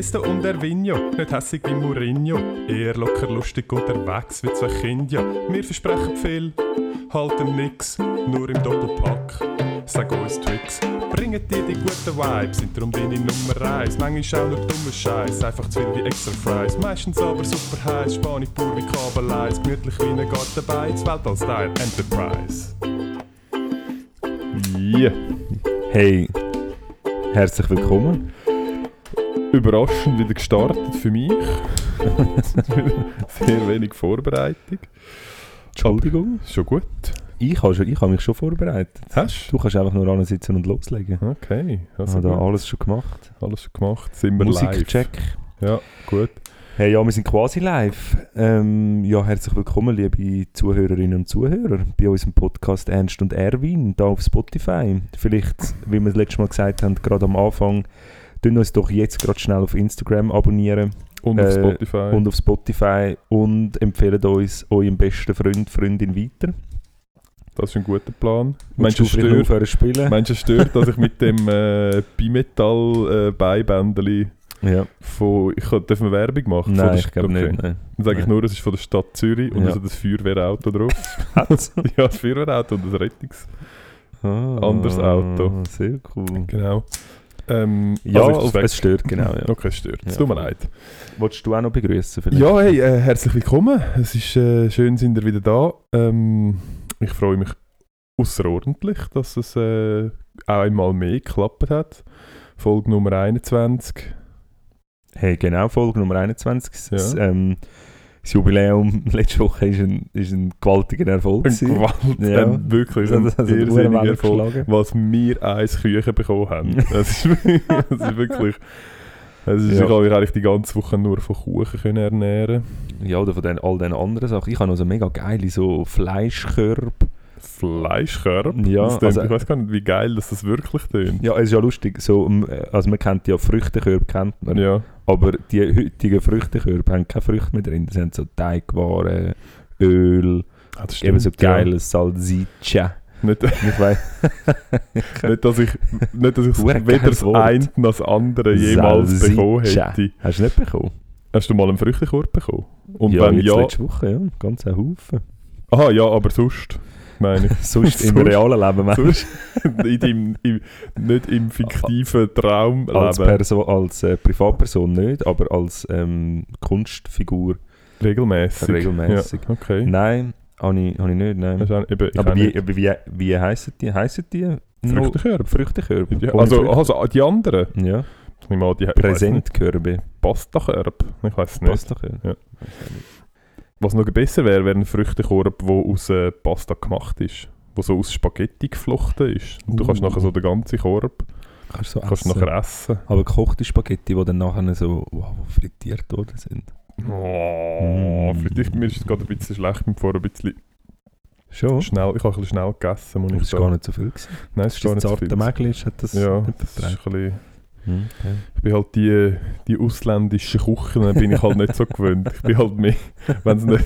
Ernesto und Ervinho, nicht hässig wie Mourinho. Eher locker lustig unterwegs wie zwei Kinder. Wir versprechen viel, halten nix, nur im Doppelpack. Sag uns Tricks, bringen dir die guten Vibes, sind darum deine Nummer 1. Manchmal auch nur dummer Scheiß, einfach zu viel wie extra Fries. Meistens aber super heiß, Spanisch pur wie Kabeleis, gemütlich wie ein Gartenbeiz, Weltall-Style Enterprise. Ja. Hey, herzlich willkommen. Überraschend wieder gestartet für mich. Sehr wenig Vorbereitung. Entschuldigung. Schon gut. Ich habe, schon, ich habe mich schon vorbereitet. Hast Du kannst einfach nur ansitzen und loslegen. Okay, Ich also habe da gut. alles schon gemacht. alles schon gemacht. Sind wir? Musikcheck. Ja, gut. Hey, ja, wir sind quasi live. Ähm, ja, herzlich willkommen, liebe Zuhörerinnen und Zuhörer, bei unserem Podcast Ernst und Erwin, da auf Spotify. Vielleicht, wie wir das letzte Mal gesagt haben, gerade am Anfang, tun uns doch jetzt gerade schnell auf Instagram abonnieren Und auf Äh, Spotify. und auf Spotify und empfehlen uns eurem besten Freund, Freundin weiter. das ist ein guter Plan. Vielleicht stört, spielen? meinst du, es stört, dass ich mit dem äh, Bimetall-Beibändeli ja. von... Ich kann, dürfen wir Werbung machen? Nein, ich glaube okay. nicht. Nein. Dann sage ich nur, es ist von der Stadt Zürich und Ja. es hat ein Feuerwehrauto drauf. Ja, das Feuerwehrauto und ein Rettungs... Ah, Anderes Auto. Sehr cool. Genau. Ähm, Ja, also das auf, es stört, genau. Ja. Okay, es stört. Es Ja, tut mir leid. Wolltest du auch noch begrüßen vielleicht? Ja, hey, äh, herzlich willkommen. Es ist äh, schön, sind ihr wieder da. Ähm, ich freue mich außerordentlich, dass es äh, auch einmal mehr geklappt hat. Folge Nummer 21. Hey, genau, Folge Nummer 21. Das, Ja. ähm, das Jubiläum letzte Woche ist ein, ist ein gewaltiger Erfolg. Ein gewesen. Gewalt, Ja. wirklich ein das irrsinniger Erfolg. Was wir eins Küchen bekommen haben. Das ist, das ist wirklich... Also Ja. Ich habe mich eigentlich die ganze Woche nur von Kuchen können ernähren Ja, oder von den, all den anderen Sachen. Ich habe noch so mega geile so Fleischkörbe. Fleischkörb. Ja, also- ich weiß gar nicht, wie geil dass das wirklich tönt. Ja, es ist ja lustig. So, ähm, also man kennt ja Früchtekörbe, kennt man. Ja. Aber die heutigen Früchtekörbe haben keine Früchte mehr drin. Das sind so Teigwaren, Öl, Ah, das eben so stimmt, ja. geiles Salsiccia. Nicht, Ich weiß. nicht, dass ich, nicht, dass ich weder geiles das eine noch das andere jemals Salsiccia. bekommen hätte. Hast du nicht bekommen? Hast du mal einen Früchtekorb bekommen? Und ja, wenn jetzt ja... letzte Woche, ja. Ganz ein Haufen. Aha, ja, aber sonst, meine ich. Sonst im realen Leben, meinst in deinem, im, nicht im fiktiven Traumleben. als, Perso als äh, Privatperson nicht, aber als ähm, Kunstfigur Regelmäßig. regelmäßig. Ja, okay. Nein, habe ich, hab ich nicht, nein. Auch- eben, ich aber wie, nicht. wie, wie heissen die? Heissen die? Früchtekörbe. Früchtekörbe. Ja, also, also die anderen. ja. Ich die. Präsentkörbe. Pastakörbe. Ich weiß es nicht. Pastakörbe. Ja. Was noch besser wäre, wäre ein Früchtekorb, der aus äh, Pasta gemacht ist. Der so aus Spaghetti geflochten ist. Und du kannst Uh. nachher so den ganzen Korb Kannst so kannst essen. nachher essen. Aber gekochte Spaghetti, die dann nachher so wow, frittiert worden sind. Oh, Mm. mir ist es gerade ein bisschen schlecht, ich bin vorher ein bisschen Schon? schnell, ich habe ein bisschen schnell gegessen. Muss Das ich ist gar nicht so viel gewesen. Nein, es ist gar nicht so viel. Mägel ist, hat das Ja, das ist ein bisschen, okay. ich bin halt die, die ausländischen Küchen, bin ich halt nicht so gewöhnt. Ich bin halt mehr, wenn es nicht,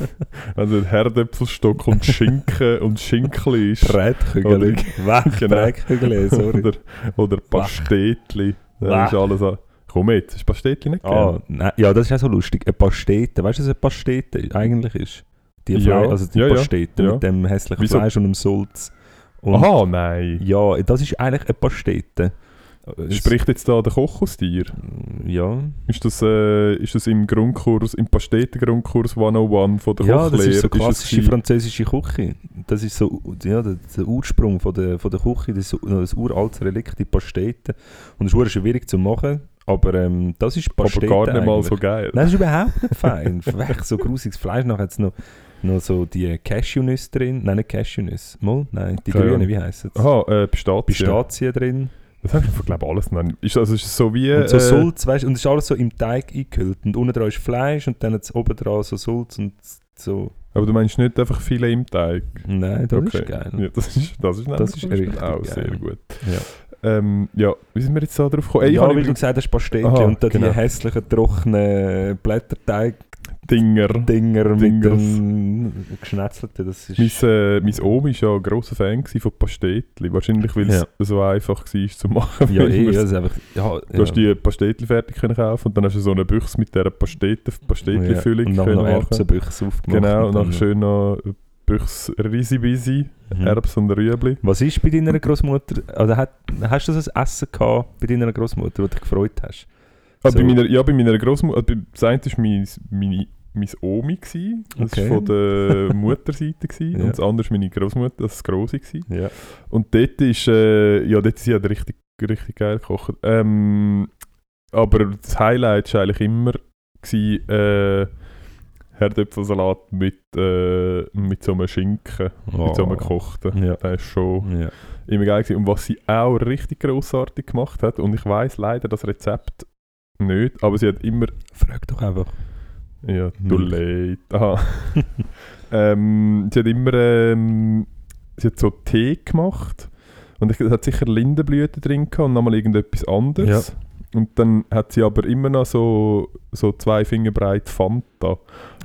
nicht Herdöpfelstock und Schinken und Schinkli ist. Brätkügel. Weg, Genau. Sorry. Oder, oder Pastetli. Das ist alles an. Komm jetzt, ist Pastetli nicht Ah, gern? nein, ja, das ist auch so lustig. Eine Pastete, weißt du, was eine Pastete eigentlich ist? Die Ja, Fleisch, also die ja, ja, Pastete ja. mit dem hässlichen Wieso? Fleisch und dem Sulz. Und Aha, nein. Ja, das ist eigentlich eine Pastete. Spricht jetzt da der Koch aus dir? Ja. Ist das, äh, ist das im Grundkurs, im Pasteten-Grundkurs 101 von der Ja, das Kochlehre? ist so klassische gewesen? französische Küche. Das ist so ja, der, der Ursprung von der, von der Küche, das, das uraltes Relikt, die Pastete. Und es ist schwierig zu machen, Aber ähm, das ist Aber Pastete gar nicht mal eigentlich. so geil. Nein, das ist überhaupt nicht fein. Echt so grusiges Fleisch. Nachher hat es noch, noch so die Cashewnüsse drin. Nein, nicht Cashewnüsse. Mal? Nein, die Keine grünen, wie heissen sie? Aha, äh, Pistazien. Pistazien drin. Das habe ich glaube alles nennen. Ist, also ist so wie... Und so äh, Sulz, weißt du, und es ist alles so im Teig eingehüllt. Und unten dran ist Fleisch und dann oben dran so Sulz und so. Aber du meinst nicht einfach viele im Teig? Nein, das Okay. ist geil. Ja, das ist, das ist, Das ist richtig auch geil. sehr gut. Ja. Ähm, ja, wie sind wir jetzt da drauf gekommen? Ey, ich ja, habe weil du gesagt hast, Pastete Aha, und da genau. die hässlichen, trockenen Blätterteig-Dinger Dinger. mit Dingers. dem geschnetzelten. Das ist... Mein, äh, mein Omi war ja ein grosser Fan von Pastetli. Wahrscheinlich, weil es Ja. so einfach war zu machen. ja, eh, ja, das ist einfach... Ja, Du hast die Pastetli fertig können kaufen und dann hast du so eine Büchse mit dieser Pastetli-Füllung Und dann können noch machen. Erbsenbüchse aufgemacht. Genau, und dann schön noch Büchse Risi-Bisi, Mhm. Erbs und Rüebli. Was ist bei deiner Großmutter? Also hat, hast du ein Essen gehabt bei deiner Großmutter, wo du dich gefreut hast? Ah, So. bei meiner, ja, bei meiner Großmutter, bei- das eine war mein, meine, mein Omi, gewesen. das Okay. war von der Mutterseite gewesen, Ja. und das andere war meine Großmutter, das war Grosse. Ja. Und dort ist, äh, ja, dort sie hat richtig, richtig geil gekocht. Ähm, aber das Highlight war eigentlich immer gewesen, äh, Herdöpfelsalat mit, äh, mit so einem Schinken, mit so einem gekochten. Ja. Das ist schon Ja. immer geil gewesen. Und was sie auch richtig grossartig gemacht hat, und ich weiß leider das Rezept nicht, aber sie hat immer, Frag doch einfach. Ja, too Milch. late, aha. ähm, sie hat immer, ähm, sie hat so Tee gemacht und ich, es hat sicher Lindenblüten drin gehabt und nochmal irgendetwas anderes. Und dann hat sie aber immer noch so, so zwei Finger breit Fanta.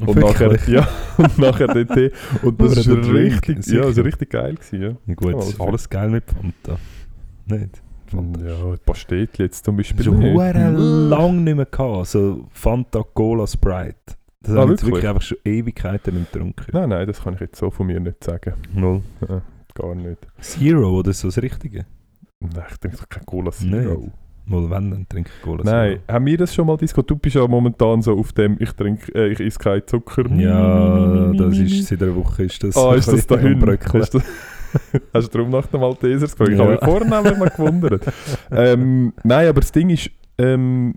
Und nachher, ja, und nachher den Tee. Und das Drink, richtig, ja, das richtig geil gewesen, ja. Ja, gut, Ja, also- alles geil mit Fanta. Nicht? Fanta. Ja, Pastetli jetzt zum Beispiel Schon nicht. hure lang nicht mehr gehabt, so Fanta Cola Sprite. Das Ah, habe ich jetzt wirklich? wirklich einfach schon Ewigkeiten nicht getrunken. Nein, nein, das kann ich jetzt so von mir nicht sagen. Null. Ja, gar nicht. Zero oder so das Richtige? Nein, ich trinke doch kein Cola Zero. Nicht. Mal wenn, dann trinke ich Cola Nein, haben wir das schon mal diskutiert? Du bist ja momentan so auf dem, ich trinke, äh, ich esse keinen Zucker. Zero. Ja, das ist seit einer Woche ist das. Ah, ist das da am hin? Hast du, darum nach dem Maltesers gefragt? Ich Ja. habe mich vorher nämlich mal gewundert. ähm, nein, aber das Ding ist, ähm,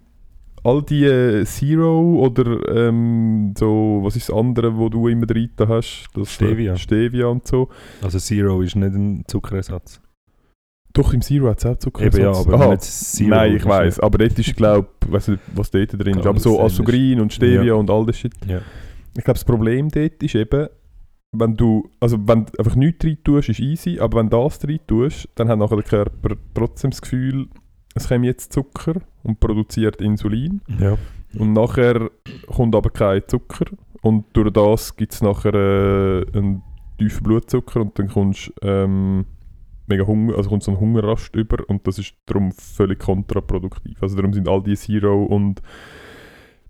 all die äh, Zero oder ähm, so, was ist das andere, wo du immer drin hast? Das, äh, Stevia. Stevia und so. Also Zero ist nicht ein Zuckerersatz. Doch, im Zero hat es auch Zucker. Eben ja, aber Aha. Zero Nein, ich ist, weiß, aber dort ist, glaube ich, nicht, was dort drin ist, aber so Asugrin und Stevia Ja. und all das Shit. Ja. Ich glaube, das Problem dort ist eben, wenn du, also wenn du einfach nichts rein tust, ist easy, aber wenn du das rein tust, dann hat nachher der Körper trotzdem das Gefühl, es kommt jetzt Zucker und produziert Insulin ja. und nachher kommt aber kein Zucker und durch das gibt es nachher äh, einen tiefen Blutzucker und dann kommst ähm, mega Hunger, also kommt so ein Hungerrast über und das ist darum völlig kontraproduktiv. Also darum sind all die Zero und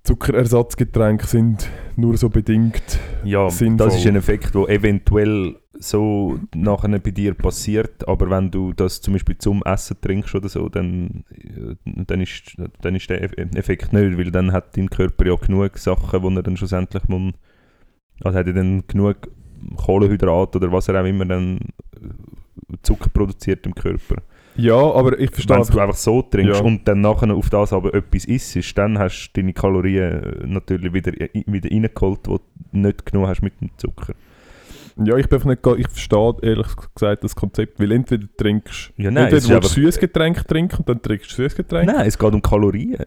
Zuckerersatzgetränke sind nur so bedingt Ja, Sinnvoll. das ist ein Effekt, der eventuell so nachher bei dir passiert, aber wenn du das zum Beispiel zum Essen trinkst oder so, dann, äh, dann, ist, dann ist der Eff- Effekt nicht, weil dann hat dein Körper ja genug Sachen, wo er dann schlussendlich muss, also hat er dann genug Kohlenhydrat oder was er auch immer dann äh, Zucker produziert im Körper. Ja, aber ich verstehe Wenn du einfach so trinkst Ja. und dann nachher auf das aber etwas isst, dann hast du deine Kalorien äh, natürlich wieder, wieder reingeholt, die du nicht genommen hast mit dem Zucker. Ja, ich bin nicht, ich verstehe ehrlich gesagt das Konzept, weil entweder trinkst Ja, nein, entweder willst du süßes Getränk trinken und dann trinkst du süßes Getränk. Nein, es geht um Kalorien.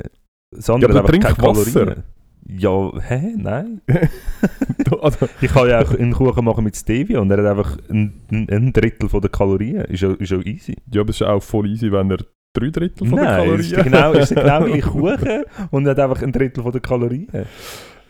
Das Ja, aber trink Wasser. Kalorien. Ja, hä? Nein. also, Ich kann ja auch einen Kuchen machen mit Stevia und er hat einfach ein, ein, Drittel von der Kalorien. Ist ja, ist ja easy. ja, aber es ist auch voll easy, wenn er drei Drittel von Nein, den es Kalorien ist genau, ist genau gleich Kuchen und er hat einfach ein Drittel von der Kalorien.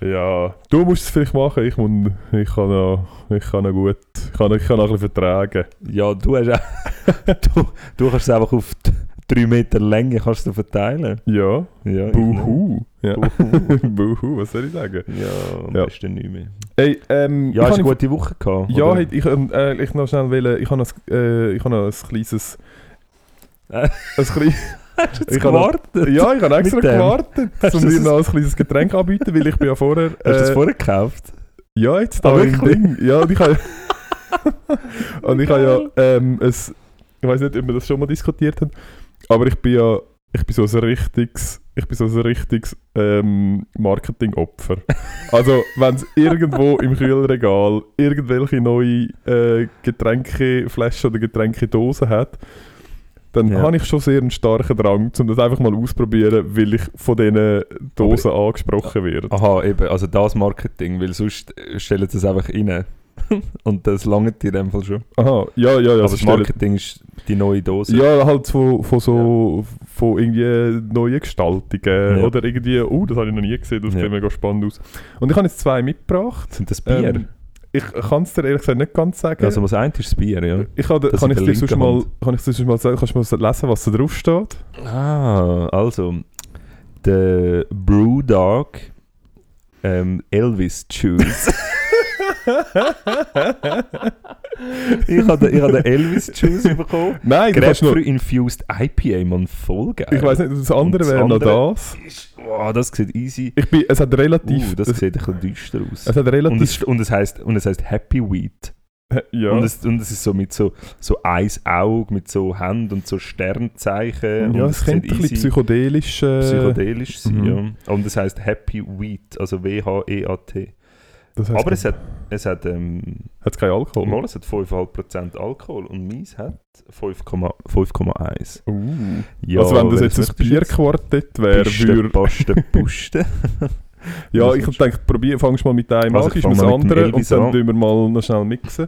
Ja, du musst es vielleicht machen, ich, muss, ich, kann, noch, ich kann noch gut, ich kann, ich kann noch ein bisschen vertragen. Ja, du hast auch, du, du kannst es einfach auf die 3 Meter Länge kannst du verteilen. Ja, Ja, buhu. Ja. Buhu. buhu, was soll ich sagen? Ja, am Ja. besten nicht mehr. Ey, ähm, Ja, hast du eine gute Woche gehabt? Ja, oder? ich, äh, ich noch schnell will, ich habe noch, ein- äh, ich habe noch ein kleines... Äh. ein klein, Hast du jetzt ich habe noch- gewartet? ja, ich habe extra gewartet, um dir noch ein kleines Getränk anbieten, weil ich bin ja vorher... Hast du das äh, vorher gekauft? Ja, jetzt Ah, da im wirklich? Ding. Ja, und ich habe und ich habe ja ähm, es, ich weiß nicht, ob wir das schon mal diskutiert haben, aber ich bin ja ich bin so ein richtiges, ich bin so ein richtiges ähm, Marketingopfer. also, wenn es irgendwo im Kühlregal irgendwelche neue äh, Getränkeflaschen oder Getränkedosen hat, dann Ja. habe ich schon sehr einen starken Drang, um das einfach mal auszuprobieren, weil ich von diesen Dosen angesprochen werde. Aha, eben, also das Marketing, weil sonst stellen sie es einfach rein. Und das langt dir in dem Fall schon. Aha, ja, ja, ja. Aber also das Marketing ist die neue Dose. Ja, halt von, von so von irgendwie neuen Gestaltungen Ja. oder irgendwie, oh, das habe ich noch nie gesehen, das Ja. sieht mega spannend aus. Und ich habe jetzt zwei mitgebracht. Sind das Bier? Ähm, ich kann es dir ehrlich gesagt nicht ganz sagen. also was eint ist das Bier, ja. ich das kann in ich dir sonst mal, kann ich sonst mal sagen, kannst du mal lesen, was da drauf steht? Ah, also der Brewdog ähm, Elvis Juice. ich habe den, den Elvis Juice bekommen. Nein, du kannst nur, Infused IPA, man, voll geil. ich weiß nicht, das andere Und das wäre noch das. Ist, wow, das sieht easy. Ich bin, es hat relativ, Uh, das sieht ein bisschen düster aus. es hat Und relativ, es, und, es heißt, und es heißt Happy Wheat. ja, Und, es, und es ist so mit so, so eins Auge, mit so Hand und so Sternzeichen. ja, und es könnte ein bisschen psychedelisch, äh, psychedelisch sein. mhm. Ja. Und es heißt Happy Wheat, also W-H-E-A-T. Das heisst, Aber es hat, es hat, ähm, hat keinen Alkohol. mal, es hat 5,5% Alkohol und meins hat 5,1. 5,1. Uh. Ja, also wenn das jetzt ein? Bierquartett wäre, würde Paste, Puste. Ja, ich willst denke, probier, fangst mal mit einem an, fang das mal mit dem andere und dann an. tun wir mal noch schnell mixen.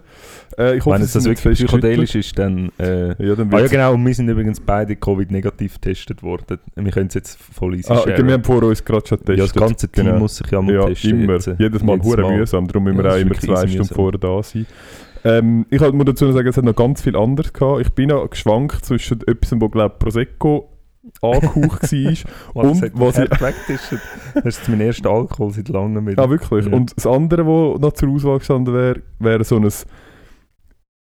Äh, ich hoffe, Wenn es das ist wirklich fest psychedelisch ist, dann... Äh. Ja, dann ah ja genau, und wir sind übrigens beide Covid-negativ getestet worden. Wir können es jetzt voll easy Ah, sharen. wir haben vor uns gerade schon getestet. ja, das ganze Team Genau. muss sich ja mal ja, testen immer. jetzt. äh, Jedes Mal Jedes hure Mal. mühsam, darum müssen Ja, wir auch ist immer zwei Stunden vorher da sein. Ähm, ich halt, muss dazu noch sagen, es hat noch ganz viel anderes gehabt. Ich bin noch geschwankt zwischen etwas, wo glaube Prosecco angehaucht war. Und Und was ich weggetischt Das ist mein erster Alkohol seit langem wieder. Ah, wirklich? Ja. Und das andere, was noch zur Auswahl gestanden wäre, wäre so ein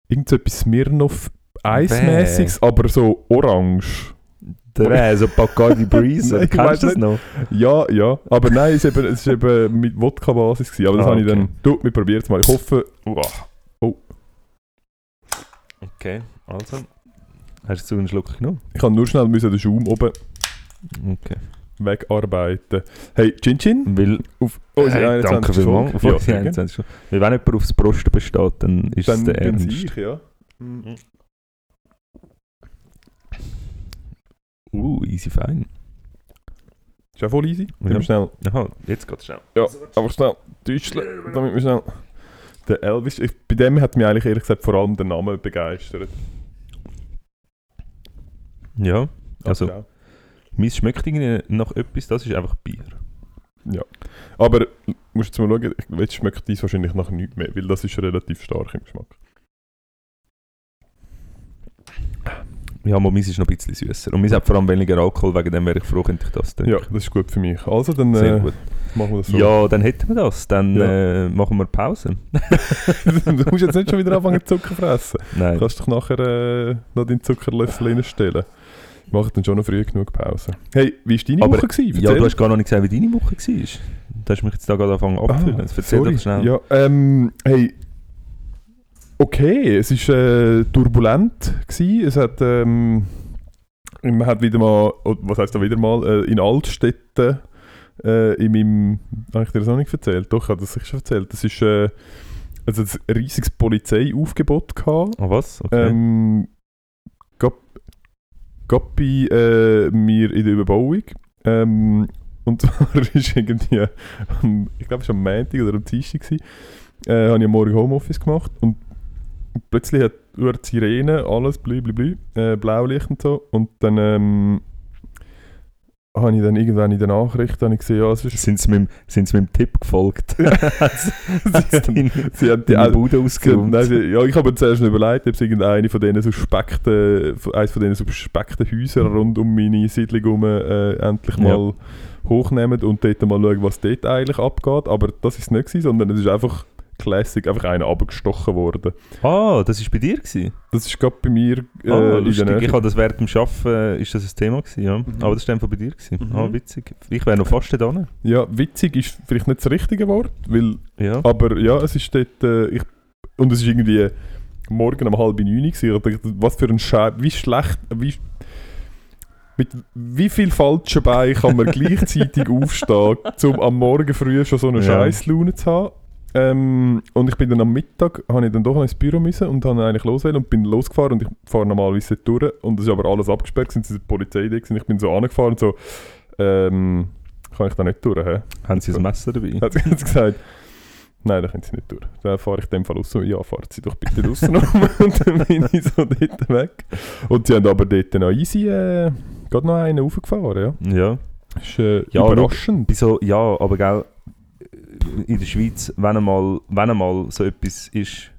irgend so etwas Smirnoff Eismäßiges, aber so orange. Der wäre so Bacardi Breeze. Nein, Kennst du das noch? Ja, ja. Aber nein, es war eben, es ist eben mit Wodka-Basis. Aber das Ah, habe ich dann... okay. Du, wir probieren es mal. Ich hoffe... Oh. Okay, also. Hast du einen Schluck genommen? Ich kann nur schnell müssen den Schaum oben Okay. wegarbeiten. Hey, Chin Chin? Weil, Auf unsere hey, 21. danke vielmals. Auf Ja, unsere sehr gerne. 21 schon. Weil wenn jemand aufs Prosten besteht, dann ist es Dann der bin's Ernst. ich, ja. Uh, easy fein. Ist ja voll easy. Ja. Ja. schnell... Aha, jetzt geht's schnell. Ja, aber schnell Deutschland, damit wir schnell... Der Elvis, ich, bei dem hat mich eigentlich ehrlich gesagt vor allem der Name begeistert. Ja, also, ja. mir schmeckt irgendwie nach etwas, das ist einfach Bier. Aber musst jetzt mal schauen, jetzt schmeckt dies wahrscheinlich nach nichts mehr, weil das ist relativ stark im Geschmack. Ja, aber meins ist noch ein bisschen süßer. Und meins hat vor allem weniger Alkohol, wegen dem wäre ich froh, könnte ich das trinken. Ja, das ist gut für mich. Also, dann Sehr äh, gut. machen wir das so. Ja, dann hätten wir das. Dann Ja. äh, machen wir Pause. du musst jetzt nicht schon wieder anfangen Zucker fressen. Nein. Du kannst doch nachher äh, noch deinen Zuckerlöffel reinstellen. Ich mache dann schon noch früh genug Pause. Hey, wie war deine Aber- Woche? Gewesen? Ja, du hast gar noch nicht gesagt, wie deine Woche war. Du hast mich jetzt da gerade angefangen abzufüllen. Jetzt erzähl Ah, sorry. doch schnell. Ja, ähm, hey, okay, es war äh, turbulent. Gewesen. Es hat, ähm, man hat wieder mal, oh, was heißt da wieder mal, äh, in Altstädten äh, in meinem, habe ich dir das noch nicht erzählt? Doch, ich habe das sicher schon erzählt. Das ist äh, also ein riesiges Polizeiaufgebot gehabt. Ah, was? Okay. Ähm, gab bei äh, mir in der Überbauung. Ähm, und zwar ist irgendwie, ich glaube es war am Montag oder am Dienstag, gewesen, äh, habe ich am Morgen Homeoffice gemacht und plötzlich hat über die Sirene alles, blü, blü, äh, Blaulicht und so. Und dann ähm, habe ich dann irgendwann in der Nachricht habe ich gesehen, ja, es ist... sind sie mit, sind sie mit dem Tipp gefolgt? Sie haben die, deine Bude ausgeräumt? nein, sie- ja, ich habe mir zuerst überlegt, ob es irgendeine von diesen suspekten, eines von diesen suspekten Häusern rund um meine Siedlung herum äh, endlich Ja. mal hochnehmen und dort mal schauen, was dort eigentlich abgeht. Aber das ist es nicht gewesen, sondern es ist einfach Classic, einfach einer abgestochen worden. Ah, das war bei dir? Gewesen? Das ist gerade bei mir äh, ah, in lustig. Ich habe das während dem Arbeiten, ist das ein Thema gewesen, ja. Mhm. Aber das war einfach bei dir. Gewesen. Mhm. Ah, witzig. Ich wäre noch fast da. Ja, witzig ist vielleicht nicht das richtige Wort, weil, Ja. aber ja, es ist dort, äh, ich, und es ist irgendwie morgen um halb neun gewesen. Ich dachte, was für ein Scheiß, wie schlecht, wie, mit wie viel falschen Beinen kann man gleichzeitig aufstehen, um am Morgen früh schon so eine Ja. Scheißlaune zu haben. Ähm, und ich bin dann am Mittag, habe ich dann doch noch ins Büro müssen und habe eigentlich loswählen und bin losgefahren und ich fahre normalerweise durch und es ist aber alles abgesperrt, sind die Polizei da gewesen. ich bin so angefahren und so, ähm, kann ich da nicht durch, hä? Haben Sie ein Messer dabei? Hat sie gesagt, nein, da können sie nicht durch. Dann fahre ich in dem Fall raus. Ja, fahren Sie doch bitte raus und dann bin ich so dort weg. Und sie haben aber dort noch easy, äh, gerade noch einen raufgefahren, ja. Ja. Ist äh, Ja, überraschend. Wieso? Ja, aber gell, in der Schweiz, wenn einmal, wenn einmal so etwas ist,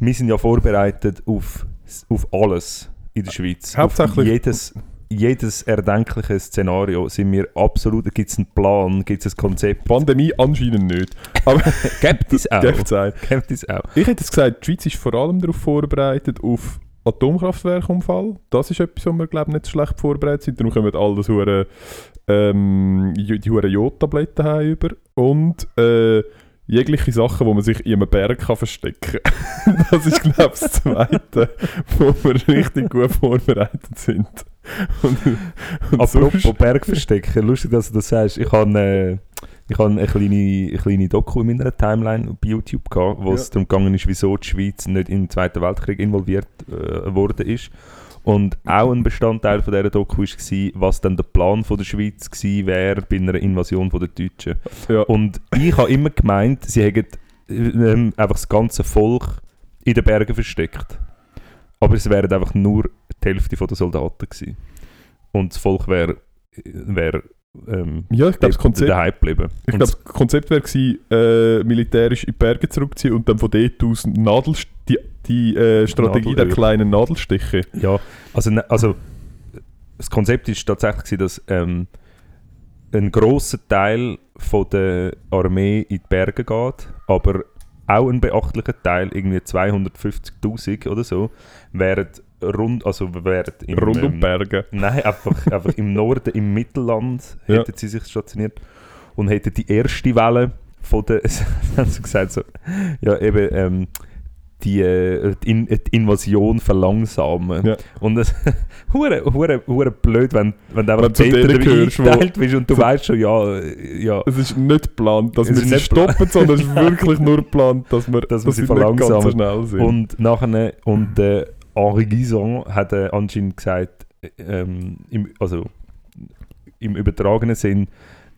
wir sind ja vorbereitet auf, auf alles in der Schweiz. Hauptsächlich- Auf jedes, jedes erdenkliche Szenario sind wir absolut, gibt es einen Plan, gibt es ein Konzept. Pandemie anscheinend nicht. Es auch. Gibt es auch. Gibt es auch. Ich hätte jetzt gesagt, die Schweiz ist vor allem darauf vorbereitet auf Atomkraftwerkunfall. Das ist etwas, wo wir glaube nicht so schlecht vorbereitet sind. Darum kommen all das hure ähm, die hure Jodtabletten haben über und äh, jegliche Sachen, wo man sich in einem Berg kann verstecken. das ist glaube ich das Zweite, wo wir richtig gut vorbereitet sind. Und, und Apropos sonst- Bergverstecken, lustig, dass du das sagst. Ich habe äh, ich habe eine kleine, eine kleine Doku in meiner Timeline bei YouTube gehabt, wo es Ja. darum gegangen ist, wieso die Schweiz nicht im Zweiten Weltkrieg involviert äh, worden ist. Und auch ein Bestandteil von dieser Doku war, was dann der Plan von der Schweiz gewesen wäre bei einer Invasion von der Deutschen. ja. Und ich habe immer gemeint, sie hätten ähm, einfach das ganze Volk in den Bergen versteckt. Aber es wären einfach nur die Hälfte der Soldaten gewesen. Und das Volk wäre wär, ähm, ja, ich glaube, das Konzept daheim geblieben. Ich glaube, das Konzept wäre gewesen, äh, militärisch in die Berge zurückziehen und dann von dort aus Nadel, die, die äh, Strategie der Nadelöhr. kleinen Nadelstiche. Ja, also, ne- also das Konzept ist tatsächlich, gewesen, dass ähm, ein grosser Teil von der Armee in die Berge geht, aber auch ein beachtlicher Teil, irgendwie 250'000 oder so, wären rund, also wären im, Rund um ähm, Berge. Nein, einfach, einfach im Norden, im Mittelland Ja. hätten sie sich stationiert und hätten die erste Welle von der, haben sie gesagt so, ja eben, ähm, die, äh, die, In die Invasion verlangsamen. Ja. Und das hure, hure, hure blöd, wenn, wenn du einfach Wenn du eingeteilt bist und du so- weißt schon, ja, äh, ja, Es ist nicht geplant, dass Es wir sie nicht stoppen, sondern es ist wirklich nur geplant, dass wir, Dass dass wir sie sie ganz so verlangsamen. schnell sind. Und nachher, und äh, Henri Guisan hat äh, anscheinend gesagt, äh, ähm, im, also im übertragenen Sinn,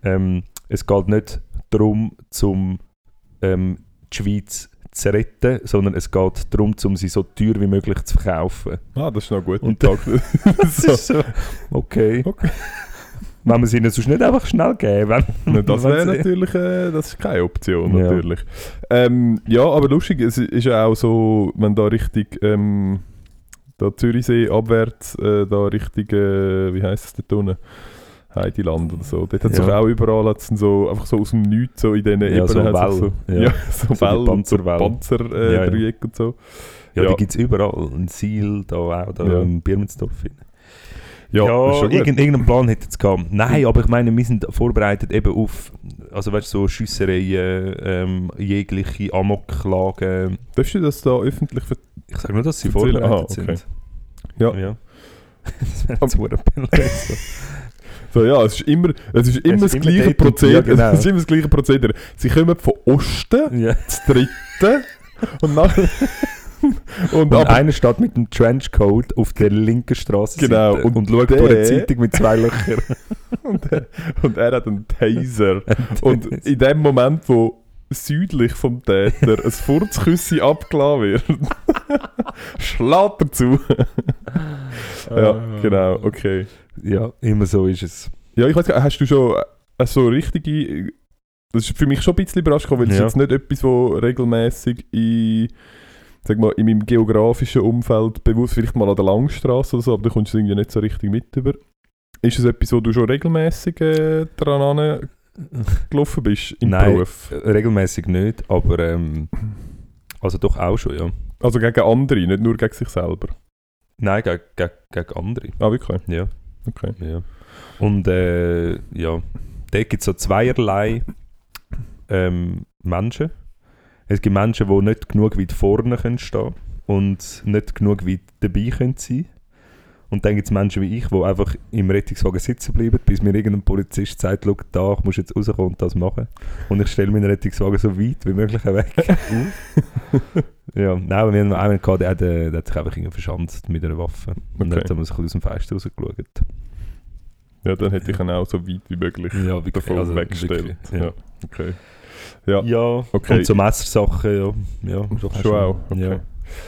ähm, es geht nicht darum, zum ähm, die Schweiz zu retten, sondern es geht darum, um sie so teuer wie möglich zu verkaufen. ah, das ist noch gut. Und- Und Das ist so, okay. Okay. Wenn wir sie ihnen sonst nicht einfach schnell geben. Wenn, das wäre natürlich äh, das ist keine Option, Ja. natürlich. Ähm, ja, aber lustig, es ist ja auch so, wenn da richtig ähm, da Zürichsee abwärts, äh, da richtig, äh, wie heisst es dort unten? Heideland oder so. Dort hat es Ja. auch überall hat's so, einfach so aus dem Nichts, so in diesen Ja, so Ebenen hat's Wellen, so, ja. ja. so, So Wellen und so. Panzer äh, Ja, ja. Und so. Ja, die gibt es überall. Ein Ziel, da auch, da Ja. im Birmensdorf. Ja, Ja, das irgend, irgendeinen Plan hätte es gehabt. Nein, aber ich meine, wir sind vorbereitet eben auf, also weißt du, so Schiessereien, ähm, jegliche Amoklagen. Darfst du das da öffentlich ver Ich sage nur, dass sie Erzählen. vorbereitet Ah, okay. sind. Ja. ja. das wäre verdammt So, ja, es ist immer, es ist immer ist das immer gleiche und- Prozedere. ja, genau. Es ist immer das gleiche Prozedere. Sie kommen von Osten, ja. das dritte und nachher. und Und einer steht mit dem Trenchcoat auf der linken Straße Genau, und, und schaut der- durch eine Zeitung mit zwei Löchern. und, er, und er hat einen Taser. und in dem Moment, wo südlich vom Täter ein Furzküssi abgelassen wird, schlägt er zu. ja, genau, okay. Ja, immer so ist es. Ja, ich weiß gar nicht, hast du schon äh, so richtige. Das ist für mich schon ein bisschen überrascht, gekommen, weil es Ja. jetzt nicht etwas, wo regelmäßig in, sag mal, in meinem geografischen Umfeld bewusst, vielleicht mal an der Langstrasse oder so, aber da kommst du irgendwie nicht so richtig mit über. Ist es etwas, wo du schon regelmäßig äh, dran gelaufen bist im Nein. Beruf? Regelmäßig nicht, aber ähm, also doch auch schon, ja. Also gegen andere, nicht nur gegen sich selber. Nein, gegen, gegen, gegen andere. Ah, wirklich? Ja. Okay. ja. Und äh, ja, da gibt es so zweierlei ähm, Menschen. Es gibt Menschen, die nicht genug weit vorne können stehen und nicht genug weit dabei können sein. Und dann gibt es Menschen wie ich, die einfach im Rettungswagen sitzen bleiben, bis mir irgendein Polizist sagt, schau, da, ich muss jetzt rauskommen und das machen. Und ich stelle meinen Rettungswagen so weit wie möglich weg. ja, nein, aber wir haben einen gehabt, der, hat, äh, der hat sich einfach irgendwie verschanzt mit einer Waffe. Und Okay. dann haben wir bisschen aus dem Fenster rausgeschaut. Ja, dann hätte ich ihn auch so weit wie möglich Ja, wirklich, davon also weggestellt. wirklich, ja. ja. okay. Ja, Ja, Okay. und so Messersachen, ja. ja doch schon auch. Okay. Ja.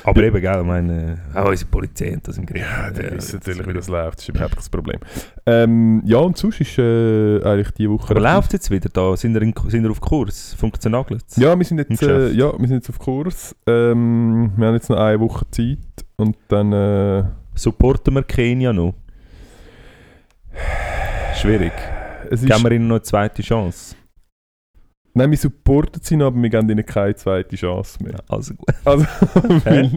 Aber eben, gell, ich meine, auch unsere Polizei hat das im Griff. Ja, der Ja, weiß natürlich, wie das läuft. Das ist überhaupt kein Problem. Ähm, ja, und sonst ist äh, eigentlich die Woche... Aber läuft jetzt wieder da? Sind wir, in, sind wir auf Kurs? Funktioniert es? Ja, wir sind jetzt, äh, ja, wir sind jetzt auf Kurs. Ähm, wir haben jetzt noch eine Woche Zeit und dann... Äh, Supporten wir Kenia noch? Schwierig. es Geben wir ihnen noch eine zweite Chance? Nein, wir supporten sie noch, aber wir geben ihnen keine zweite Chance mehr. Also gut. Also, Hä?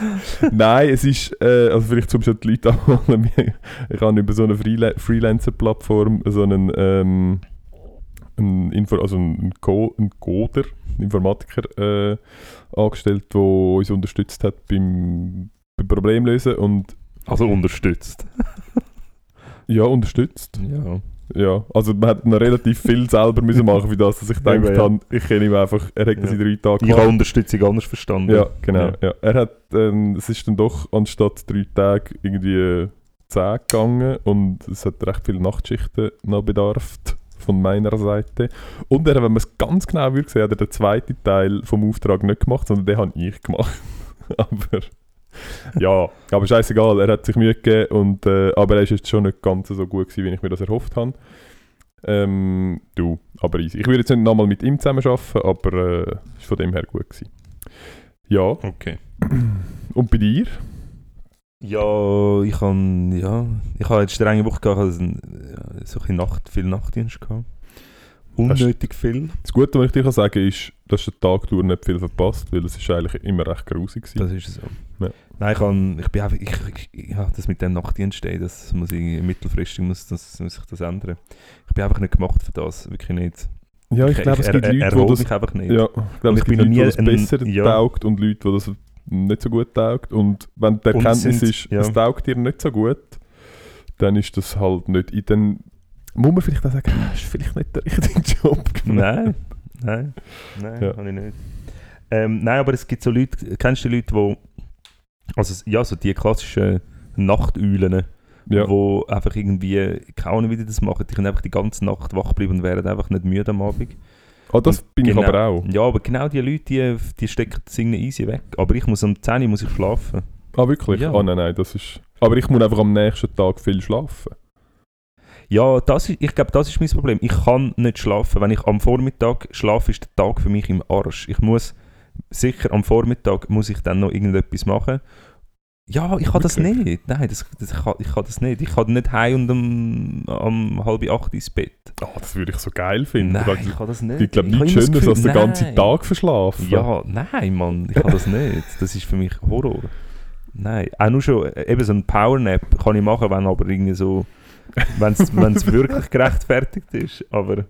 nein, es ist, äh, also vielleicht zum schon die Leute abholen, ich habe über so eine Freela Freelancer-Plattform so einen, ähm, einen, Info also einen, Co einen Coder, einen Informatiker äh, angestellt, der uns unterstützt hat beim, beim Problemlösen und Also unterstützt. ja, unterstützt. Ja. Ja, also man hat noch relativ viel selber müssen machen für das, dass ich Ja, gedacht ja. habe, ich kenne ihm einfach, er hat das Ja. in drei Tagen Ich habe Unterstützung anders verstanden. Ja, genau. Ja. Ja. Er hat, ähm, es ist dann doch anstatt drei Tage irgendwie zehn gegangen und es hat recht viele Nachtschichten noch bedarft von meiner Seite. Und er, wenn man es ganz genau würde sehen, hat er den zweiten Teil vom Auftrag nicht gemacht, sondern den habe ich gemacht. aber ja, aber scheißegal, er hat sich Mühe gegeben und, äh, aber er ist jetzt schon nicht ganz so gut gewesen, wie ich mir das erhofft habe. Ähm, du, aber easy. Ich würde jetzt nicht nochmal mit ihm zusammen arbeiten, aber äh, ist von dem her gut gewesen. Ja, Okay. und bei dir? Ja, ich habe ja, ich habe jetzt strenge Woche gehabt, also ein, ja, so ein Nacht, viel Nachtdienst gehabt. Unnötig viel. Das Gute, was ich dir kann sagen ist, dass du den Tag durch nicht viel verpasst, weil es ist eigentlich immer recht grusig gewesen. Das ist so. Nein, ich, kann, ich bin einfach, ich, ich, ja, das mit dem Nachtdienst, das muss ich, mittelfristig muss, das, muss sich das ändern. Ich bin einfach nicht gemacht für das, wirklich nicht. Ja, ich, glaube, es gibt er- Leute, die das, mich einfach nicht. ja, ich glaube, es ich gibt Leute, die das ein- besser ja. taugt und Leute, die das nicht so gut taugt. Und wenn die Erkenntnis sind- ist, ja. es taugt dir nicht so gut, dann ist das halt nicht. in- Dann muss man vielleicht auch sagen, ah, ist vielleicht nicht der richtige Job. Nein, nein, nein, Ja. habe ich nicht. Ähm, nein, aber es gibt so Leute, kennst du Leute, die, also ja, so die klassischen Nachteulen, Ja. wo einfach irgendwie, keine Ahnung, wie die das machen, die können einfach die ganze Nacht wach bleiben und werden einfach nicht müde am Abend. Ah, das Und bin genau, ich aber auch. Ja, aber genau die Leute, die, die stecken das irgendwie easy weg. Aber ich muss um 10 Uhr muss ich schlafen. Ah, wirklich? Ja. Ah, nein, nein, das ist... Aber ich muss einfach am nächsten Tag viel schlafen. Ja, das ist, ich glaube, das ist mein Problem. Ich kann nicht schlafen. Wenn ich am Vormittag schlafe, ist der Tag für mich im Arsch. Ich muss sicher am Vormittag muss ich dann noch irgendetwas machen. Ja, ich kann das nicht. Nein, das, das, ich, kann, ich kann das nicht. Ich kann nicht heim und um, um halb acht ins Bett. Ah, das würde ich so geil finden. Nein, Ich ich kann das nicht. ich glaube, nichts Schöneres als den ganzen. Tag verschlafen. Ja, nein, Mann, ich kann das nicht. Das ist für mich Horror. Nein, auch nur schon, äh, eben so ein Powernap kann ich machen, wenn aber irgendwie so, wenn es wirklich gerechtfertigt ist. Aber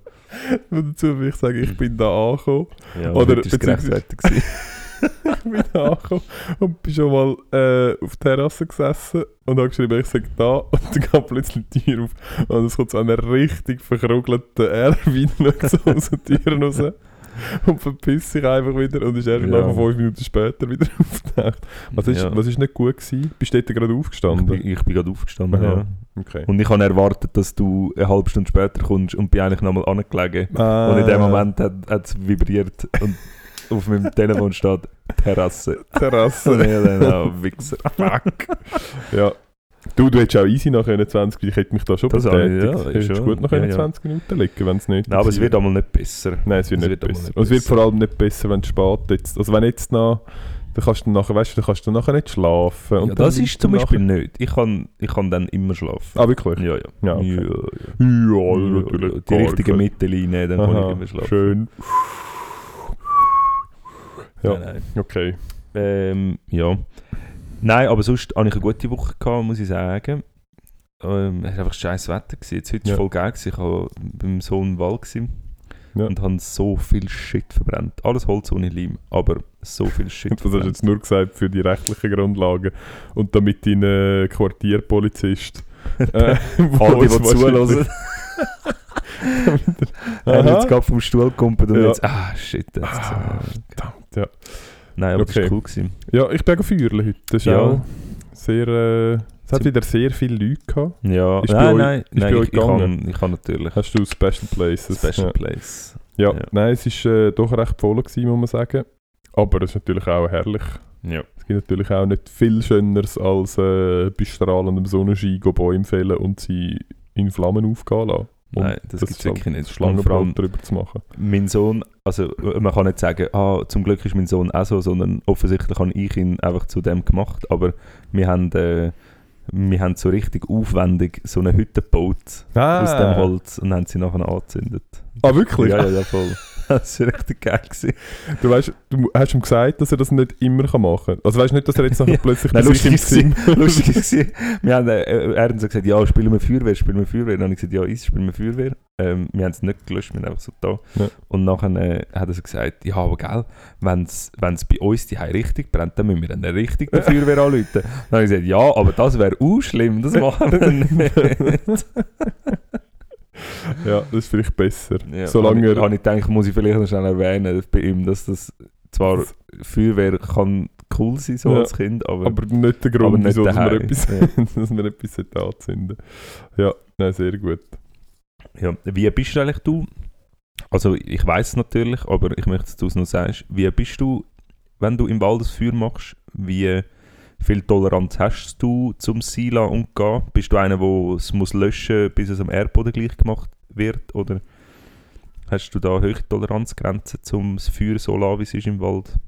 Und dazu will ich sagen, ich bin da angekommen. ja, Oder beziehungsweise- ich bin da angekommen und bin schon mal äh, auf der Terrasse gesessen und habe geschrieben, ich sage da und dann geht plötzlich die Tür auf. Und es kommt so eine richtig verkrugelte Erwin so aus der Tür raus und verpisst sich einfach wieder und ist erst Ja. nach fünf Minuten später wieder aufgetaucht. Was ist, Ja. was ist nicht gut gewesen? Bist du dort gerade Ich aufgestanden? bin, ich bin gerade aufgestanden, Aha. ja. Okay. Und ich habe erwartet, dass du eine halbe Stunde später kommst und bin eigentlich nochmal angelegen. Ah, Und in dem Moment hat es vibriert und auf meinem Telefon steht Terrasse. Terrasse. Und ich dann auch Wichser. Fuck. Ja. Du, du hättest auch easy nach 21, ich hätte mich da schon Das betätigt. ja, Du hättest gut nach Ja, ja. 21 Minuten liegen, wenn es nicht Nein, aber es wird einmal nicht besser. Nein, es wird Es nicht wird besser. nicht es wird vor allem nicht besser, wenn es spät jetzt. Also wenn jetzt noch, dann kannst du nachher, weißt du, dann kannst du nachher nicht schlafen. Und ja, das ist zum Beispiel nachher- nicht. Ich kann, ich kann dann immer schlafen. Ah, wirklich? Ja, ja. Ja, okay. ja, Ja, natürlich. Die richtige Mittellinie, dann kann ich Aha, immer schlafen. schön. Ja, Nein, nein. okay. Ähm, ja. Nein, aber sonst hatte ich eine gute Woche, gehabt, muss ich sagen. Ähm, es war einfach scheiß Wetter. Gewesen. Jetzt heute war Ja. voll geil. Gewesen. Ich war beim Sohn im Wald. Gewesen. Ja. und haben so viel Shit verbrannt. Alles Holz ohne Leim, aber so viel Shit Das hast du verbrannt. jetzt nur gesagt für die rechtlichen Grundlagen und damit dein äh, Quartierpolizist äh, Alle, die zuhören. Er hat jetzt gerade vom Stuhl gekumpelt und Ja. jetzt, ah shit. Jetzt, Ah, verdammt, ja. Nein, aber das Okay. war cool. Gewesen. ja, ich bin auch feiern heute. Das ist Ja. auch sehr... Äh, es hat wieder sehr viele Leute gehabt. Ja, Ist nein, euch- nein, ist nein euch ich, gegangen? kann, ich kann natürlich. Hast du Special Places? Special ja. Place. Ja. Ja. nein, es war äh, doch recht voll, gewesen, muss man sagen. Aber es ist natürlich auch herrlich. Ja. Es gibt natürlich auch nicht viel Schöneres als äh, bei strahlendem Sonnenschein Bäume fällen und sie in Flammen aufgehen lassen. Und Nein, das, gibt es wirklich nicht. Allem drüber zu machen. mein Sohn, also man kann nicht sagen, ah, zum Glück ist mein Sohn auch so, sondern offensichtlich habe ich ihn einfach zu dem gemacht. Aber wir haben, äh, wir haben so richtig aufwendig so eine Hütte gebaut aus dem Holz und haben sie nachher angezündet. Ah, wirklich? Ja, ja, ja, voll. Das war richtig geil. Gewesen. Du weißt, du hast ihm gesagt, dass er das nicht immer machen kann. Also weißt du nicht, dass er jetzt nachher plötzlich Nein, lustig war, lustig war, wir haben, äh, er hat so gesagt, ja, spielen wir Feuerwehr, spielen wir Feuerwehr. Dann habe ich gesagt, ja, ich spielen wir Feuerwehr. Ähm, wir haben es nicht gelöscht, wir sind einfach so da. Ja. Und nachher äh, hat er so gesagt, ja, aber gell, wenn es bei uns die richtig brennt, dann müssen wir dann richtig die Feuerwehr anrufen. Dann habe ich gesagt, ja, aber das wäre auch schlimm, das machen wir nicht. ja, das ist vielleicht besser. Ja, Solange habe ich, habe ich gedacht, muss ich vielleicht noch schnell erwähnen bei ihm, dass das zwar Feuerwehr kann cool sein so Ja. als Kind, aber, Aber nicht der Grund, nicht wieso dass wir etwas, Ja. dass wir etwas anzünden Ja, nein, sehr gut. Ja, wie bist du eigentlich du? Also ich weiß es natürlich, aber ich möchte, dass du es noch sagst. Wie bist du, wenn du im Wald das Feuer machst? Wie viel Toleranz hast du zum Sila umgehen? Bist du einer, der es muss löschen, bis es am Erdboden gleich gemacht wird? Oder hast du da hohe Toleranzgrenzen, um das Feuer so lassen, wie es ist im Wald?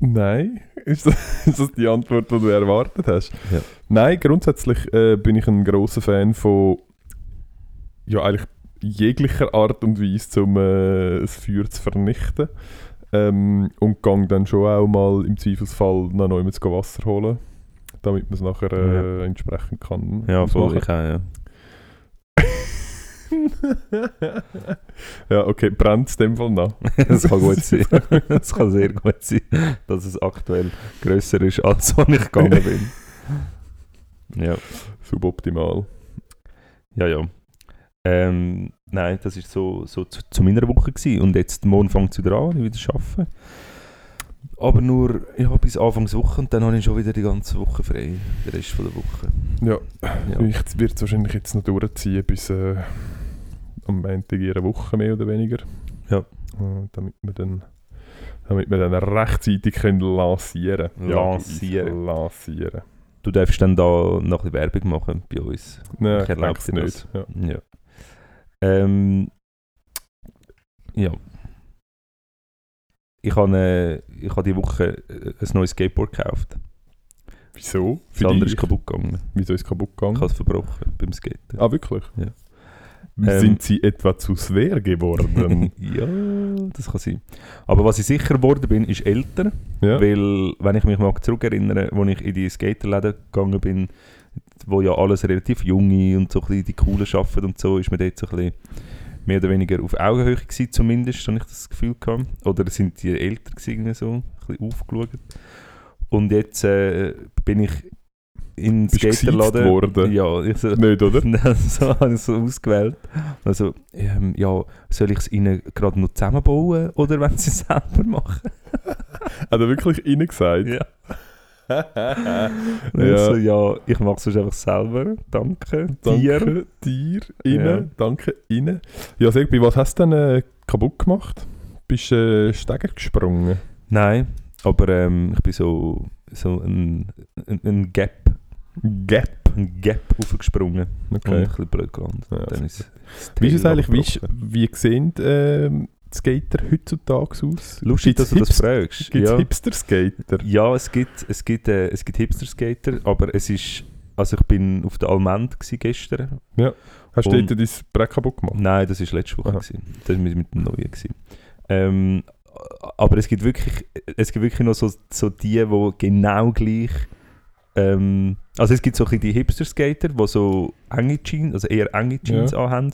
Nein, ist das, ist das die Antwort, die du erwartet hast? Ja. Nein, grundsätzlich äh, bin ich ein großer Fan von ja eigentlich jeglicher Art und Weise, um äh, das Feuer zu vernichten. Ähm, und gang dann schon auch mal im Zweifelsfall noch mit Wasser holen, damit man es nachher äh, entsprechend kann. Ja, voll, ich auch, ja. ja, okay, brennt es dem Fall noch. Das kann gut sein. Das kann sehr gut sein, dass es aktuell grösser ist, als wo ich gegangen bin. Ja. Suboptimal. Ja, ja. Ähm, nein, das war so, so zu, zu meiner Woche. Gewesen. Und jetzt, morgen fängt es wieder an, ich wieder arbeiten. Aber nur ja, bis Anfangswoche und dann habe ich schon wieder die ganze Woche frei, den Rest von der Woche. Ja, Ja, ich wird es wahrscheinlich jetzt noch durchziehen bis äh, am Montag in einer Woche mehr oder weniger. Ja. Äh, damit wir dann damit wir dann rechtzeitig können lancieren können. Lancieren. lancieren. Du darfst dann da noch ein bisschen Werbung machen bei uns. Nein, Ich ich erlaube dir es nicht. Ja. Ja. Ähm, ja. Ich habe, äh, ich habe diese Woche äh, ein neues Skateboard gekauft. Wieso? Das andere dich? ist kaputt gegangen. Wieso ist es kaputt Ich gegangen? habe es verbrochen beim Skaten. Ah, wirklich? Ja. Sind Ähm, sie etwa zu schwer geworden? ja, das kann sein. Aber was ich sicher geworden bin, ist älter. ja. Weil, wenn ich mich mal zurückerinnere, als ich in die Skaterläden gegangen bin, wo ja alles relativ junge und so ein bisschen die Coolen arbeiten und so, ist man dort so ein bisschen mehr oder weniger auf Augenhöhe gewesen, zumindest, habe ich das Gefühl gehabt. Oder sind die älter gewesen, so, ein bisschen aufgeschaut. Und jetzt äh, bin ich in Skaterladen. worden? Ja, ich so, Nicht, oder? so habe ich so ausgewählt. Also, ähm, ja, soll ich es ihnen gerade noch zusammenbauen oder wenn sie es selber machen? Hat er wirklich innen gesagt? Ja. ja. Also, ja, ich mache es einfach selber. Danke. Dir. Danke dir, innen, Ja. danke, innen. Ja, sag, bei was hast du denn äh, kaputt gemacht? Bist du äh, Steiger gesprungen? Nein, aber ähm, ich bin so, so ein, ein, ein Gap, Gap. ein Gap aufgesprungen und ein Okay. bisschen blöd gelandet. Ja, dann ist das Wie ist es eigentlich, wie, ist- wie sehen ähm, Skater heutzutage aus? Lustig, dass du das fragst. Gibt es Ja. Hipster-Skater? Ja, es gibt, es gibt, äh, es gibt Hipster-Skater, aber es ist... Also ich bin auf der Almend gestern. Hast du dort dein Brett kaputt gemacht? Nein, das war letzte Woche. Aha. Gewesen. Das war mit, mit dem Neuen. Gewesen. Ähm, aber es gibt wirklich, es gibt wirklich noch so, so die, die genau gleich... Ähm, also es gibt so ein bisschen die Hipster-Skater, die so enge Jeans, also eher enge Jeans anhaben.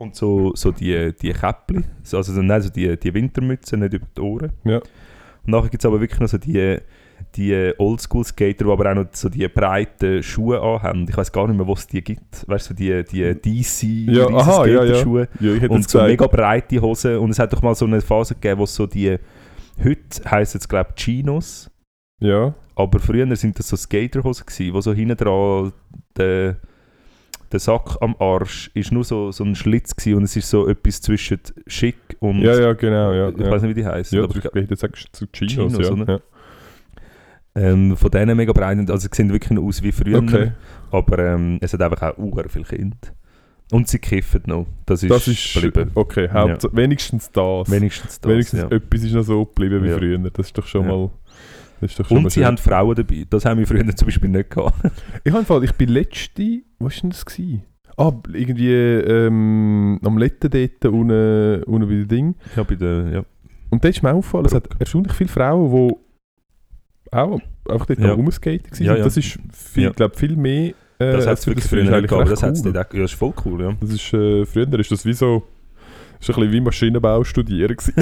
Und so, so die, die Käppli, so- also so- nein, so die, die Wintermütze, nicht über die Ohren. Ja. Und nachher gibt es aber wirklich noch so die, die Oldschool-Skater, die aber auch noch so die breiten Schuhe anhaben. Ich weiß gar nicht mehr, was es die gibt. Weißt du, so die, die DC Ja, aha, ja, ja. Skaterschuhe. Ja, Und so mega breite Hosen. Und es hat doch mal so eine Phase gegeben, wo so die, heute heisst es glaube ich Chinos, ja, aber früher sind das so Skaterhosen gewesen, wo so hinten dran der, der Sack am Arsch ist nur so, so ein Schlitz gewesen und es ist so etwas zwischen schick und ja, ja, genau, ja. ich ja. weiß nicht, wie die heißen. ja, aber ich ich, hätte gesagt, zu Chinos, Chinos, ja. oder? ja. ähm, von denen mega breit. Also sie sehen wirklich noch aus wie früher. Okay, Aber ähm, es hat einfach auch uhr viele Kinder. Und sie kiffen noch. Das ist, das ist geblieben. okay, Haupt wenigstens das. Wenigstens das. wenigstens ja. etwas ist noch so geblieben wie Ja. früher. Das ist doch schon Ja. mal... Und sie schön. haben Frauen dabei. Das haben wir früher zum Beispiel nicht gehabt. Ich habe Fall, ich bin letzte, was war denn das? Gewesen? Ah, irgendwie ähm, am Letten dort unten, unten bei dem Ding. Ja, bei der, ja. Und da ist mir aufgefallen, es hat erstaunlich viele Frauen, die auch einfach dort Ja. Rumskaten waren. Ja, ja. Das ist, viel, Ja. glaub, viel mehr... Äh, Das hat es wirklich das früher nicht gehabt. Das, hat's cool. dort auch- ja, das ist voll cool, ja. Das ist, äh, früher ist das wie so... ist ein bisschen wie Maschinenbau studieren gewesen.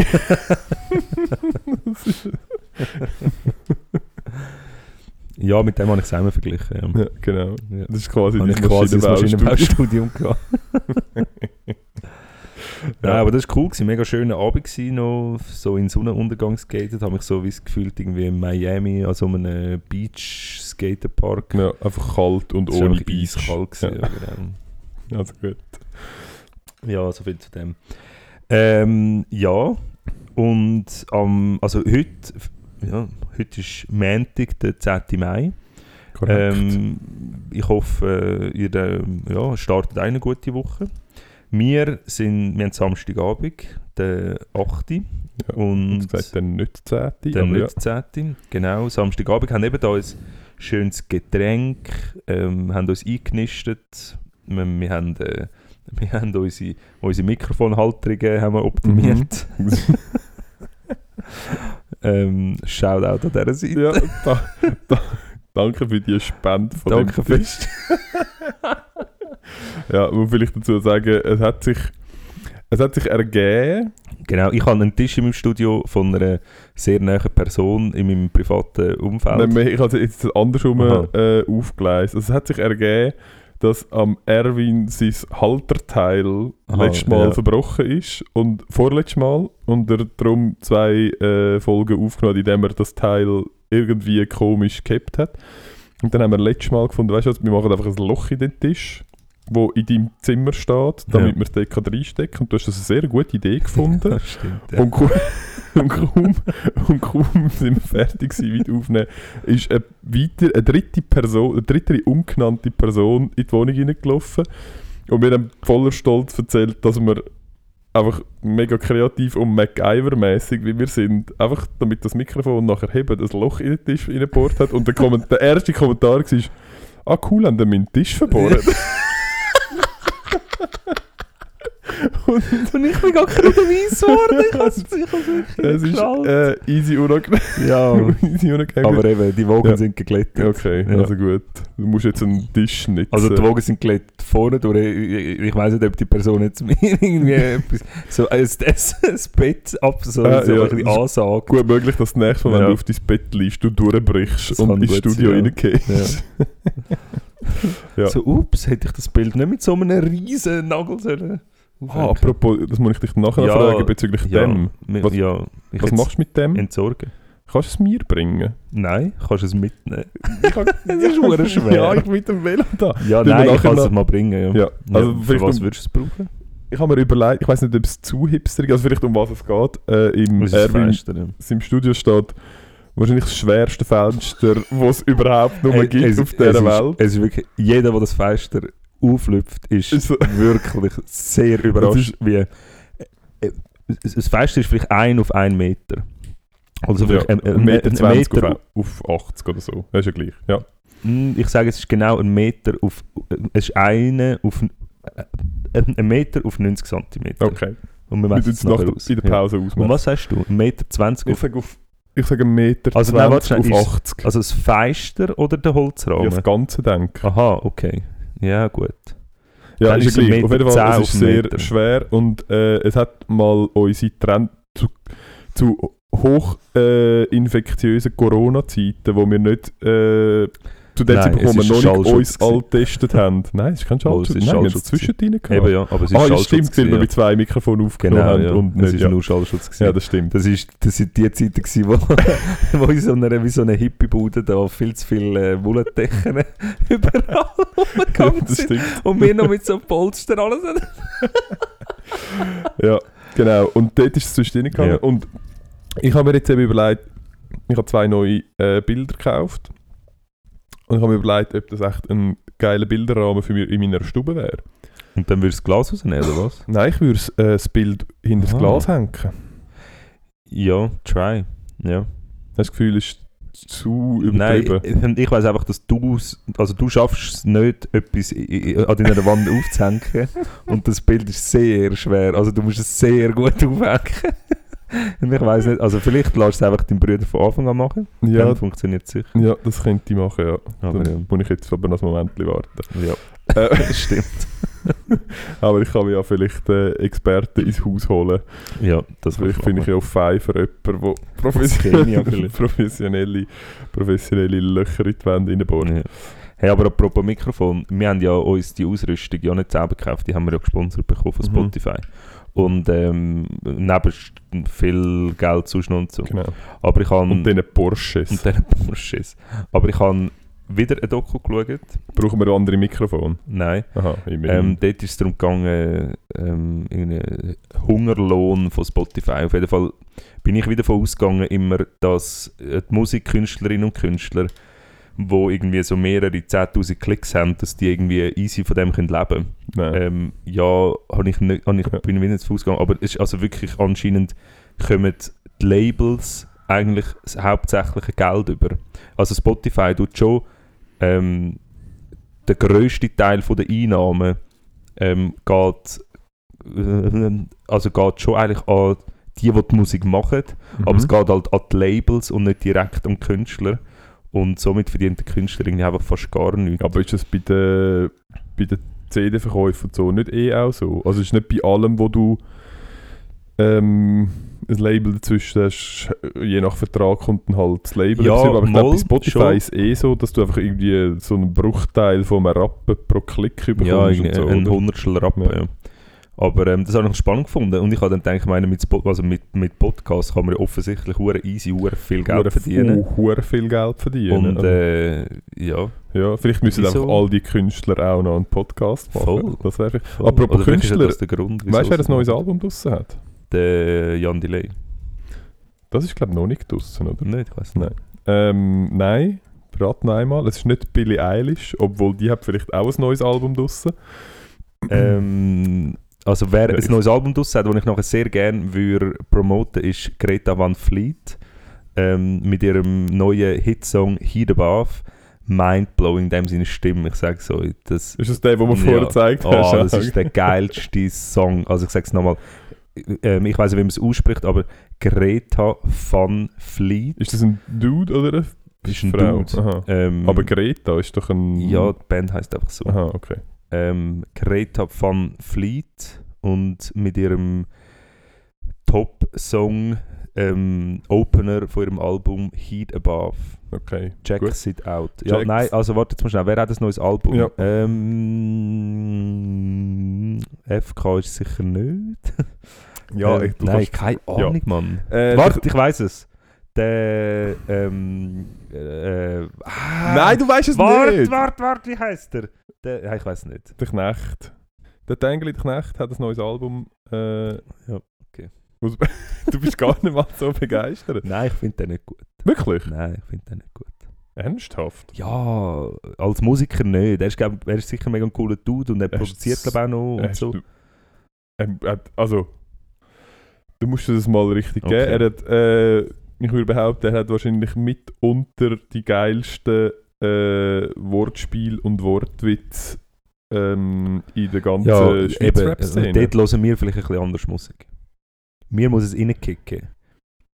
Das ist- Ja, mit dem habe ich es immer verglichen. Ja. ja, genau. Ja. Das ist quasi Habe ich dein quasi das Maschinenbaustudium. Gehabt. Nein, aber das war cool, gewesen, mega schöner Abend gewesen, noch so in Sonnenuntergang skatet, habe mich so wie das gefühlt irgendwie in Miami an so einem Beach Skaterpark. Ja, einfach kalt und war ohne Beach. eiskalt gewesen, Ja. ja. genau. Also gut. Ja, so viel zu dem. Ähm, ja, und am, also heute, ja, heute ist Montag, der 10. Mai. Ähm, ich hoffe, äh, ihr ähm, ja, startet eine gute Woche. Wir, sind, wir haben Samstagabend, der 8. ja. und gesagt, dann nicht 10. der aber ja. nicht 10. Genau, Samstagabend haben eben da ein schönes Getränk, ähm, haben uns eingenistet. Wir, wir, haben, äh, wir haben unsere, unsere Mikrofonhalterungen haben wir optimiert. Mhm. ähm, Shoutout an dieser Seite. Ja, da, da, danke für die Spende von Danke dem Tisch. Ja, muss vielleicht dazu sagen, es hat sich, es hat sich ergeben. Genau, ich habe einen Tisch in meinem Studio von einer sehr nahen Person in meinem privaten Umfeld. Nein, ich habe jetzt andersrum äh, aufgeleist. Also es hat sich ergeben, dass am Erwin sein Halterteil Aha, letztes Mal ja. verbrochen ist und vorletztes Mal und er darum zwei äh, Folgen aufgenommen, indem er das Teil irgendwie komisch gehabt hat. Und dann haben wir letztes Mal gefunden, weißt du was, wir machen einfach ein Loch in den Tisch, wo in deinem Zimmer steht, damit Ja. wir es dort kann reinstecken. Und du hast das eine sehr gute Idee gefunden. das stimmt, ja. Und, kaum, und, kaum, und kaum sind wir fertig gewesen mit Aufnehmen, ist eine, weiter, eine dritte Person, eine dritte ungenannte Person in die Wohnung hineingelaufen und mir dann voller Stolz erzählt, dass wir einfach mega kreativ und MacGyver-mäßig, wie wir sind, einfach damit das Mikrofon nachher heben, das Loch in den Tisch reingebohrt hat und der, Komment der erste Kommentar war, ah cool, haben die meinen Tisch verbohrt. und Und ich bin gar kein Beweis geworden. Ich habe es wirklich es ist äh, easy unangenehm. Ja, easy unangenehm. aber eben, die Wogen Ja. sind geglättet. Okay, Ja. also gut. Du musst jetzt einen Tisch nicht. Also die Wogen sind geglättet vorne durch. Ich, ich, weiß nicht, ob die Person jetzt mir irgendwie etwas, so ein, ein, ein Bett ab, so, Ah, so ja, ein bisschen das ist ansagt. Gut möglich, dass das nächste Mal, wenn Ja. du auf dein Bett liegst, du durchbrichst Das und ins Studio sein, ja. reingehst. Ja. So, ups, hätte ich das Bild nicht mit so einem riesen Nagel sollen Ah, apropos, das muss ich dich nachher noch Ja, fragen bezüglich ja, dem. Was- ja, ich Was machst du mit dem? entsorgen? Kannst du es mir bringen? Nein, kannst du es mitnehmen? Kann, Es ist verdammt schwer. Ja, ich bin mit dem Velo da. Ja, wir nein, ich kann es mal bringen. Ja. Ja, also ja, für was um- würdest du es brauchen? Ich habe mir überlegt, ich weiß nicht, ob es zu hipsterig ist, also vielleicht um was es geht. Äh, Im Das ist das Erwin, Fenster, ja. im Studio steht wahrscheinlich das schwerste Fenster, das es überhaupt nur Hey, gibt es- auf dieser es Welt. Ist, es ist wirklich, jeder, der das Fenster auflüpft, ist Ist so- wirklich sehr überrascht, wie... äh, äh, Das das Fenster ist vielleicht ein auf einen Meter. Also ja, vielleicht ein, ein, ein Meter, ein 20 Meter auf, auf 80 oder so. Das ist ja gleich. Ja. Mm, Ich sage, es ist genau ein Meter auf... Es ist eine auf... äh, Ein Meter auf 90 cm. Okay. Und wir messen es nach der, aus. in der Ja. Pause Und ausmachen. was sagst du? Ein Meter 20 Ich auf... sage auf ich sage einen Meter Also, 20 nein, auf ist- 80. Also das Fenster oder der ja, Holzrahmen? das Ganze denke Aha, okay. Ja, gut. Ja, Dann ist ja gleich. Auf jeden Fall, 10 es ist sehr Meter. schwer und äh, es hat mal unsere Trend zu, zu hoch äh, Corona-Zeiten, wo wir nicht äh, zu dem Zeitpunkt, wo wir noch nicht uns gewesen. all getestet haben. Nein, es ist kein Oh, Schallschutz. Nein, wir haben es zwischendrin Eben, gehabt. ja, aber es ist Ah, ja, stimmt, weil wir mit zwei Mikrofonen aufgenommen Genau, haben. ja. Und es nicht, ist ja. nur Schallschutz. Gewesen. ja, das stimmt. Das ist, das die Zeiten, gewesen, wo, wo in so einer, wie so eine Hippie-Bude da viel zu viele äh, Wollentechern überall rumgegangen sind. stimmt. Und wir noch mit so Polster alles. Ja, genau. Und dort ist es zwischendrin gegangen. Ja. Und ich habe mir jetzt eben überlegt, ich habe zwei neue äh, Bilder gekauft. Und ich habe mir überlegt, ob das echt ein geiler Bilderrahmen für mich in meiner Stube wäre. Und dann würdest du das Glas rausnehmen, oder was? Nein, ich würde äh, das Bild hinter das Aha. Glas hängen. Ja, try. Ja. Das Gefühl ist zu Nein, übertrieben. ich, ich weiß einfach, dass du also du schaffst es nicht, etwas an deiner Wand aufzuhängen. Und das Bild ist sehr schwer. Also du musst es sehr gut aufhängen. Und ich weiß nicht, also vielleicht lässt du es einfach deinen Brüder von Anfang an machen. ja, Dann funktioniert es sicher. ja, das könnte ich machen, ja. Aber Dann ja. muss ich jetzt aber noch ein Moment warten. Ja, Äh, das stimmt. aber ich kann mir ja vielleicht äh, Experten ins Haus holen. Ja, das Vielleicht finde ich ja auf Fiverr jemanden, der professionelle, professionelle, professionelle Löcher in die Wände reinbohrt. Ja. Hey, aber apropos Mikrofon, wir haben ja uns die Ausrüstung ja nicht selber gekauft, die haben wir ja gesponsert bekommen von Mhm. Und ähm, neben viel Geld so. Genau. Aber ich habe... Und diesen Porsches. Und diesen Porsches. Aber ich habe wieder ein Doku geschaut. Brauchen wir andere Mikrofon? Nein. Aha. Ähm, dort ist es darum gegangen, ähm, irgendeinen Hungerlohn von Spotify. Auf jeden Fall bin ich wieder davon ausgegangen, immer, dass äh, die Musikkünstlerinnen und Künstler, die irgendwie so mehrere 10'000 Klicks haben, dass die irgendwie easy von dem können leben können. Ähm, ja, hab ich nicht, hab ich, Ja. bin ich nicht davon ausgegangen. Aber es ist also wirklich anscheinend kommen die Labels eigentlich das hauptsächliche Geld über. Also Spotify tut schon ähm, der grösste Teil von der Einnahmen ähm, geht, äh, also geht schon eigentlich an die, die die Musik machen, aber Mhm. es geht halt an die Labels und nicht direkt an die Künstler. Und somit verdient der Künstler irgendwie einfach fast gar nichts. Aber ist das bei den, bei den CD-Verkäufen so nicht eh auch so? Also ist nicht bei allem, wo du ähm, ein Label dazwischen hast, je nach Vertrag kommt dann halt das Label Ja. Aber ich glaube, bei Spotify ist eh so, dass du einfach irgendwie so einen Bruchteil von einem Rappen pro Klick bekommst. Ja, so, ein? Hundertstel Rappen, Ja. ja. Aber ähm, das habe ich spannend gefunden. Und ich habe dann gedacht, ich meine, mit, also mit, mit Podcasts kann man ja offensichtlich hure easy, hure viel Geld Hure- verdienen. hure viel Geld verdienen. Und äh, ja, ja, vielleicht müssen wieso? einfach all die Künstler auch noch einen Podcast machen. Voll. Das wäre vielleicht- voll. Apropos Oder Künstler, das der Grund, Weißt du, wer ein neues. Album draussen hat? Der Jan Delay. Das ist, glaube ich, noch nicht draussen, oder? Nicht, ich weiß nicht. Nein. Ähm, nein, rat noch einmal. Es ist nicht Billie Eilish, obwohl die hat vielleicht auch ein neues Album draussen. Ähm, also wer ein neues Album draus hat, das ich nachher sehr gerne würde promoten, ist Greta Van Fleet ähm, mit ihrem neuen Hitsong Heat Above. Mindblowing, in dem seine Stimme, ich sage so, das, Ist das der, den wir Ja. vorher gezeigt oh, hast? das ist der geilste Song. Also ich sage es nochmal, ähm, ich weiß nicht, wie man es ausspricht, aber Greta Van Fleet Ist das ein Dude oder eine ist ein Frau? Dude. Ähm, Aber Greta ist doch ein... ja, die Band heißt einfach so. Aha, okay. Ähm, Greta Van Fleet und mit ihrem Top-Song ähm, Opener von ihrem Album Heat Above. okay. Check Gut. it out. Ja, Check's. nein, also warte jetzt mal schnell. Wer hat ein neues Album? Ja. Ähm, FK ist sicher nicht. Ja, ähm, ich, du nein, kannst... keine Ahnung, Mann. Äh, Warte, ich weiß es. Der. Ähm, äh, ah, Nein, du weißt es Warte, nicht! warte, warte, wie heißt der? Der ja, ich weiß nicht. Der Knecht. Der Tengeli der Knecht hat ein neues Album. Äh, Ja, okay. du bist gar nicht mal so begeistert. Nein, ich finde den nicht gut. Wirklich? Nein, ich finde den nicht gut. Ernsthaft? Ja, als Musiker nicht. Er ist, glaub, er ist sicher mega ein cooler Dude und er, Er produziert glaube auch noch und Hast so. du- hat- also, du musst das mal richtig Okay. geben. Er hat, äh, ich würde behaupten, er hat wahrscheinlich mitunter die geilsten äh, Wortspiel und Wortwitz ähm, in der ganzen Ja, eben. Schweizer Also dort hören wir vielleicht ein bisschen anders Musik. Mir muss es reinkicken.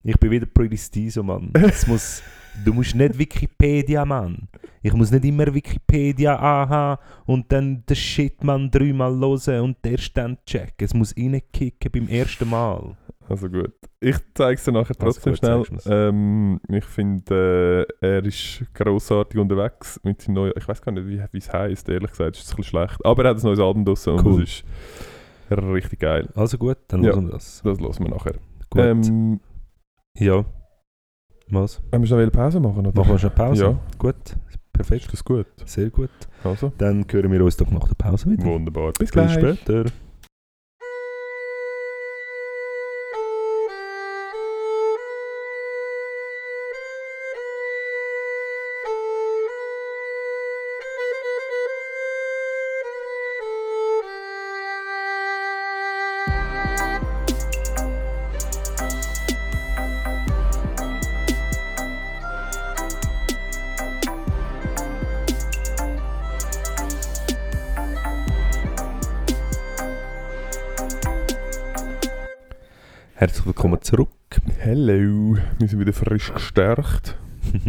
Ich bin wieder Pretty Steezo, Mann. Es muss, Du musst nicht Wikipedia, Mann. Ich muss nicht immer Wikipedia anhaben und dann den Shit, Mann, dreimal hören und erst dann checken. Es muss reinkicken beim ersten Mal. Also gut. Ich zeige es dir nachher Also trotzdem gut, schnell. Ähm, ich finde, äh, er ist grossartig unterwegs mit seinem neuen. Ich weiß gar nicht, wie es heisst, ehrlich gesagt, ist es ein bisschen schlecht. Aber er hat ein neues Album draussen und Cool. das ist richtig geil. Also gut, dann Ja. hören wir das. Das hören wir nachher. Gut. Ähm, ja. Was? haben wir schon eine Pause machen? Oder? Machen wir schnell Pause? Ja. Gut. Perfekt. Ist das gut? Sehr gut. Also, Dann hören wir uns doch nach der Pause wieder. wunderbar. Bis Bis gleich. später. Herzlich willkommen zurück. Hello. Wir sind wieder frisch gestärkt.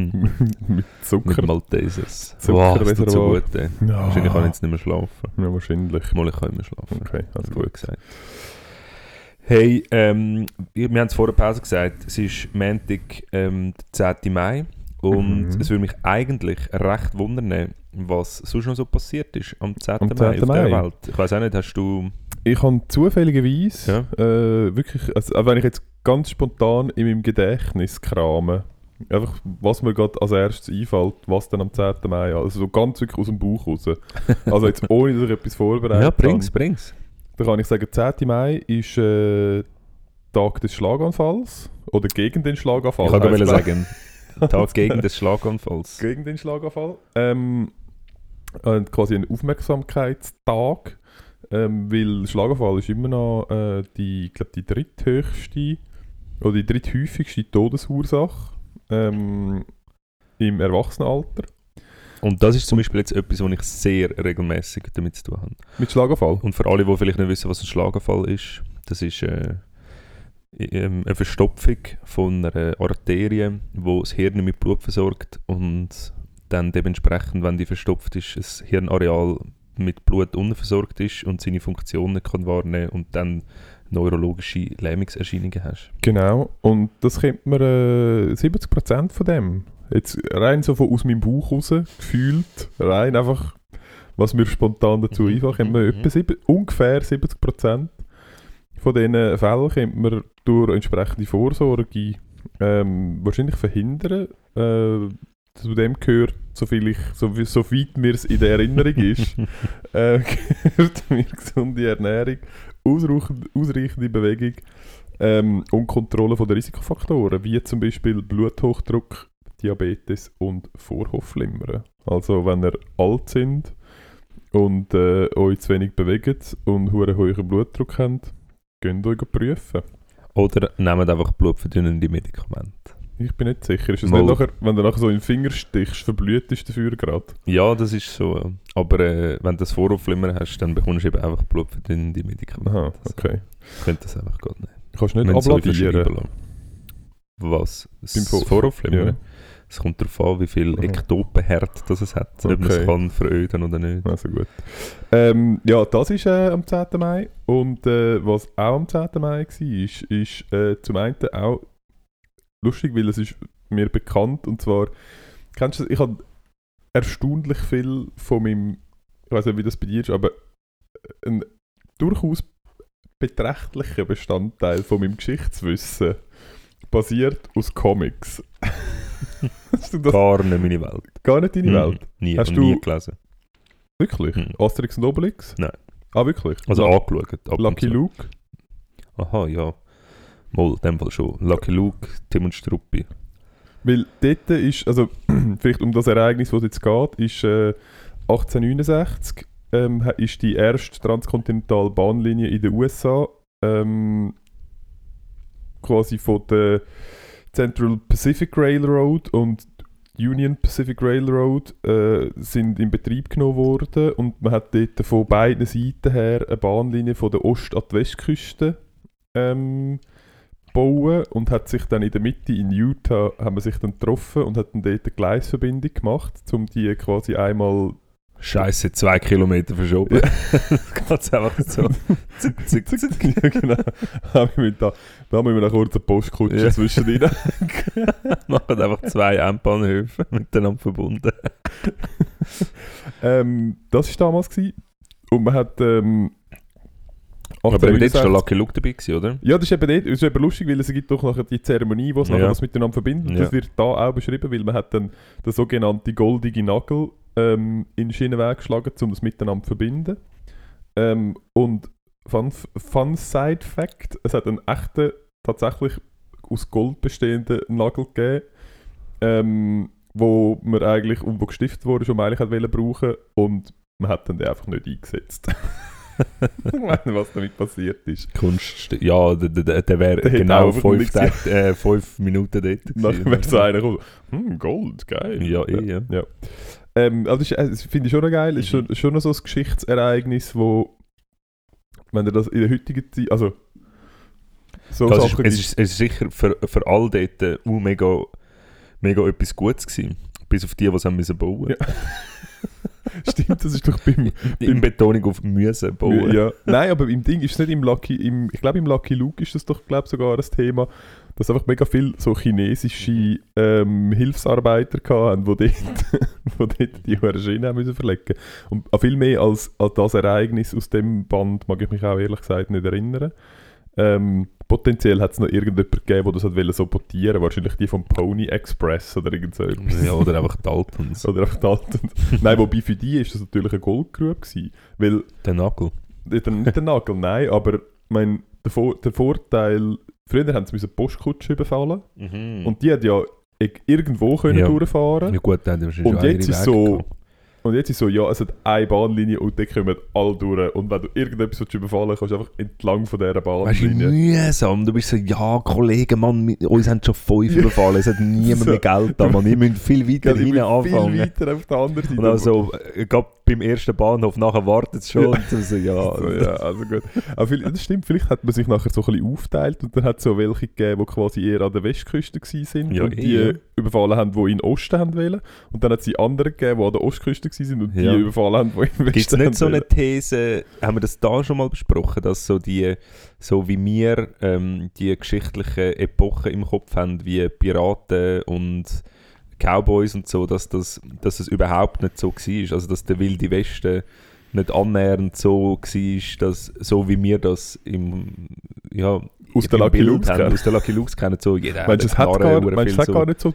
mit Zucker. Mit Maltesers. Zucker- Wow, das tut so gut. Ey. Ja. Wahrscheinlich kann ich jetzt nicht mehr schlafen. Ja, wahrscheinlich. Mal ich kann immer schlafen. Okay, also Gut gut. gesagt. Hey, ähm, wir haben es vor der Pause gesagt, es ist Montag, ähm, der 10. Mai und Mhm. es würde mich eigentlich recht wundern, was sonst noch so passiert ist am 10. Am Mai 10. auf der Mai. Welt. Ich weiß auch nicht, hast du... Ich habe zufälligerweise Ja. äh, wirklich, also auch wenn ich jetzt ganz spontan in meinem Gedächtnis krame, einfach was mir gerade als erstes einfällt, was dann am 10. Mai, also so ganz wirklich aus dem Bauch raus. Also jetzt ohne, dass ich etwas vorbereitet Ja, bring's, habe. bring's. Da kann ich sagen, 10. Mai ist äh, Tag des Schlaganfalls oder gegen den Schlaganfall. Ich kann glaub- sagen, Tag gegen des Schlaganfalls. gegen den Schlaganfall. Ähm, und quasi ein Aufmerksamkeitstag, ähm, weil Schlaganfall ist immer noch äh, die, ich glaube, die dritthöchste oder die dritthäufigste Todesursache ähm, im Erwachsenenalter Und das ist zum Beispiel jetzt etwas, wo ich sehr regelmäßig damit zu tun habe. mit Schlaganfall. Und für alle, die vielleicht nicht wissen, was ein Schlaganfall ist, das ist äh, ähm, eine Verstopfung von einer Arterie, die das Hirn mit Blut versorgt und dann dementsprechend, wenn die verstopft ist, das Hirnareal mit Blut unversorgt ist und seine Funktionen kann wahrnehmen und dann neurologische Lähmungserscheinungen hast. Genau, und das kennt man äh, 70% von dem. Jetzt rein so von aus meinem Bauch raus, gefühlt, rein einfach, was mir spontan dazu Mhm, einfällt, kennt man mhm, etwa sieben, ungefähr 70% von diesen Fällen kennt man durch entsprechende Vorsorge ähm, wahrscheinlich verhindern. Äh, zu dem gehört, soviel ich, so, so weit mir es in der Erinnerung ist, äh, gehört mir gesunde Ernährung, ausreichende, ausreichende Bewegung ähm, und Kontrolle von der Risikofaktoren, wie zum Beispiel Bluthochdruck, Diabetes und Vorhofflimmern. Also wenn ihr alt sind und äh, euch zu wenig bewegt und einen hohen Blutdruck habt, könnt ihr euch prüfen. Oder nehmt einfach blutverdünnende Medikamente. Ich bin nicht sicher. Ist es nicht nachher, wenn du nachher so in den Finger stichst, verblüht ist dafür gerade? Ja, das ist so. Aber äh, wenn du das Vorhofflimmern hast, dann bekommst du eben einfach blutverdünnende Medikamente. Aha, okay. Ich könnte das einfach gar nicht. Kannst du nicht so abladieren. lassen. Was? Das Vorhofflimmern? Ja. Es kommt darauf an, wie viel. Ektopenherd das es hat. Ob man es Okay. kann veröden oder nicht. Also gut. Ähm, ja, das ist äh, am 10. Mai. Und äh, was auch am 10. Mai war, ist, ist äh, zum einen auch lustig, weil es ist mir bekannt. Und zwar, kennst du? Ich habe erstaunlich viel von meinem, ich weiß nicht, wie das bei dir ist, aber ein durchaus beträchtlicher Bestandteil von meinem Geschichtswissen basiert aus Comics. Hast du das Gar nicht meine Welt. gar nicht deine Mhm. Welt? Nie, Hast du- nie gelesen. Wirklich? Mhm. Asterix und Obelix? Nein. Ah, wirklich? Also La- angeschaut. Lucky. Luke? Aha, ja. Mal, in dem Fall schon. Lucky Luke, Tim und Struppi. Weil dort ist, also vielleicht um das Ereignis, was jetzt geht, ist äh, 1869 ähm, ist die erste transkontinentale Bahnlinie in den USA ähm, quasi von der Central Pacific Railroad und Union Pacific Railroad äh, sind in Betrieb genommen worden und man hat dort von beiden Seiten her eine Bahnlinie von der Ost- an die Westküste ähm, bauen und hat sich dann in der Mitte in Utah haben wir sich dann getroffen und hat dann dort eine Gleisverbindung gemacht, um die quasi einmal Scheiße, zwei Kilometer verschoben. Ganz einfach so. Zick, zick, zick. ja, genau. Haben wir mit da, haben wir noch kurz eine Postkutsche Ja. zwischendrin. Machen einfach zwei M-Bahnhöfe miteinander verbunden. ähm, das war damals. Gewesen. Und man hat. Ähm, Aber dort war 1869 der Lucky Luke dabei, gewesen, oder? Ja, das ist eben, dort, das ist eben lustig, weil es gibt doch nachher die Zeremonie, wo es nachher Ja. was miteinander verbindet. Ja. Das wird da auch beschrieben, weil man hat dann den sogenannten goldige Nagel ähm, in den Schienenweg geschlagen, um das miteinander zu verbinden. Ähm, und Fun, Fun Side Fact, es hat einen echten, tatsächlich aus Gold bestehenden Nagel gegeben, ähm, wo man eigentlich, und wo gestiftet wurde, schon eigentlich hat wollen brauchen und man hat dann den einfach nicht eingesetzt. ich weiß nicht, was damit passiert ist. Kunst, ja, der, der, der wäre genau fünf, Tage, äh, fünf Minuten dort Nachher wäre so einer gekommen, hm, Gold, geil. Ja, eh, ja. ja. Ähm, also das, ist- äh, das finde ich schon noch geil. Es ist Mhm. schon, schon noch so ein Geschichtsereignis, wo, wenn ihr das in der heutigen Zeit, also so Das ist, Sachen es, gibt- ist, es ist sicher für, für alle dort uh, mega, mega etwas Gutes gewesen. Bis auf die, die es haben müssen bauen Ja. Stimmt, das ist doch beim, In Betonung auf müssen bauen. Ja. Nein, aber im Ding ist es nicht im Lucky, im, ich glaube im Lucky Luke ist das doch glaub, sogar ein Thema, dass einfach mega viele so chinesische ähm, Hilfsarbeiter hatten, die dort, wo dort die hohen Schienen haben müssen verlegen Und viel mehr als an das Ereignis aus dem Band mag ich mich auch ehrlich gesagt nicht erinnern. Ähm, potenziell hat es noch irgendjemand gegeben, der das hat sabotieren wahrscheinlich die vom Pony Express oder irgend so etwas. Ja, oder einfach Daltons. Oder einfach die Alten. Nein, wobei für die ist das natürlich eine Goldgrube gewesen, weil Der Nagel. nicht, nicht der Nagel, nein, aber mein, der, Vor der Vorteil, früher haben sie die Postkutsche überfallen Mhm. und die hat ja ig- irgendwo können Ja. durchfahren ja gut, dann haben die wahrscheinlich Und schon jetzt ist so-. Und jetzt ist so, ja, es hat eine Bahnlinie und die kommen alle durch und wenn du irgendetwas willst überfallen kannst du einfach entlang von dieser Weißt du, Bahnlinie. mühsam. Du bist so, ja, Kollegen, Mann, uns haben schon fünf überfallen, es hat niemand So. mehr Geld da, man. Ihr müsst viel weiter Ja, ich bin anfangen. viel weiter auf der anderen Seite. Und also, äh, gerade beim ersten Bahnhof, nachher wartet es schon. Ja. So, ja, So, ja, also gut. Aber viel, das stimmt, vielleicht hat man sich nachher so ein bisschen aufteilt und dann hat es so welche gegeben, die quasi eher an der Westküste waren Ja, und eh, die ja. überfallen haben, die in den Osten haben wollen. Und dann hat es die anderen gegeben, die an der Ostküste waren und die überfallen haben, die in den Gibt es Westen nicht so eine. These, haben wir das da schon mal besprochen, dass so die, so wie wir ähm, die geschichtlichen Epochen im Kopf haben, wie Piraten und Cowboys und so, dass das, dass es überhaupt nicht so war. Also dass der Wilde Westen nicht annähernd so war, dass, so wie wir das im, ja, Aus der Lucky Bild Lukes haben, kennen. aus der Lucky Lukes kennen, so jeder Meinst du, es hat, Knarre, gar, meinst, es hat so. gar, nicht so,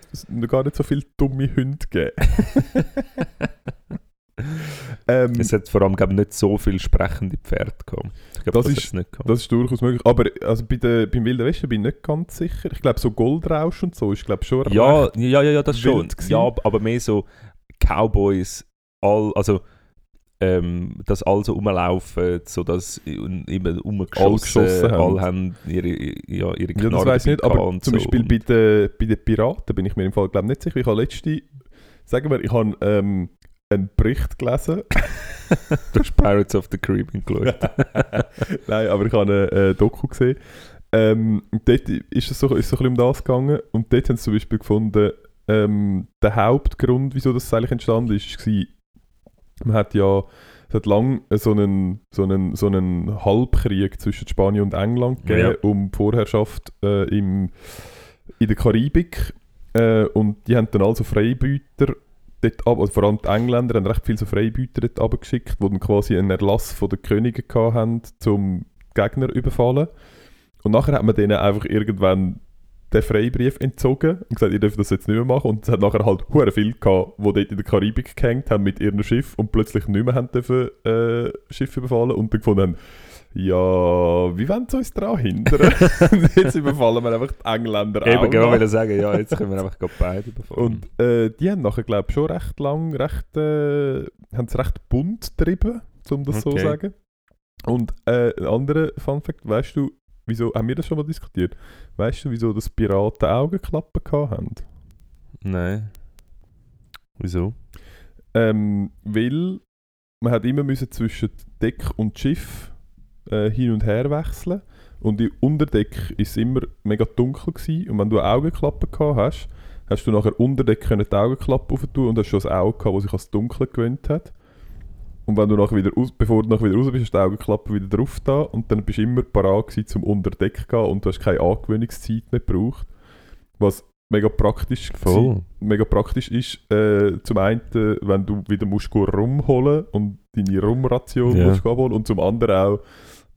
gar nicht so viele dumme Hunde gegeben? ähm, Es hat vor allem glaub, ich, nicht so viele sprechende Pferde gehabt. Ich glaube, Das das, ist- nicht gehabt. das ist durchaus möglich. Aber also bei der, beim Wilden Westen bin ich nicht ganz sicher. Ich glaube, so Goldrausch und so ist glaube schon Ja, ja, ja, ja, das schon. gewesen. Ja, aber mehr so Cowboys, all, also ähm, dass alle so rumlaufen, so dass immer Alle umgeschossen, geschossen haben. alle haben ihre, ja, ihre Ja, das weiß ich nicht, aber zum so. Beispiel bei den, bei den Piraten bin ich mir im Fall glaub, nicht sicher. Ich habe letzte, sagen wir, ich habe ähm, einen Bericht gelesen. Du hast Pirates of the Caribbean geschaut. Nein, aber ich habe eine äh, Doku gesehen. Ähm, dort ist es so, ist so ein bisschen um das gegangen. Und dort haben sie zum Beispiel gefunden, ähm, der Hauptgrund, wieso das eigentlich entstanden ist, war, man hat ja es hat lang so einen, so, einen, so einen Halbkrieg zwischen Spanien und England gegeben, um die Vorherrschaft äh, im, in der Karibik. Äh, und die haben dann also Freibüter dort ab, also vor allem die Engländer haben recht viele so Freibüter dort abgeschickt, die dann quasi einen Erlass von den Königen haben, zum Gegner überfallen. Und nachher hat man denen einfach irgendwann den Freibrief entzogen und gesagt, ihr dürft das jetzt nicht mehr machen. Und es hat nachher halt hure viel gehabt, die dort in der Karibik gehängt haben mit ihrem Schiff und plötzlich nicht mehr haben dürfen, äh, Schiffe überfallen und dann gefunden haben, ja, wie wollen sie uns daran hindern? Jetzt überfallen wir einfach die Engländer auch Eben, genau, wollte sagen, ja, jetzt können wir einfach beide befallen. Und äh, die haben nachher, glaube ich, schon recht lang, recht, äh, haben es recht bunt getrieben, um das so Okay. zu sagen. Und äh, ein anderer Fun Fact, weißt du, wieso, haben wir das schon mal diskutiert? Weißt du, wieso das Piraten Augenklappen gehabt haben? Nein. Wieso? Ähm, weil man hat immer müssen zwischen Deck und Schiff äh, hin und her wechseln Und im Unterdeck war es immer mega dunkel. Gewesen. Und wenn du eine Augenklappe gehabt hast, hast du nachher Unterdeck können die Augenklappe aufentun und hast schon ein Auge gehabt, das sich ans Dunkle gewöhnt hat. Und wenn du nachher wieder aus, bevor du nachher wieder raus bist, hast du die Augenklappe wieder drauf da und dann bist du immer parat gewesen, zum Unterdeck zu gehen und du hast keine Angewöhnungszeit mehr gebraucht. Was mega praktisch Voll. mega praktisch ist, äh, zum einen, wenn du wieder musst rumholen und deine Rumration Ja. musst abholen und zum anderen auch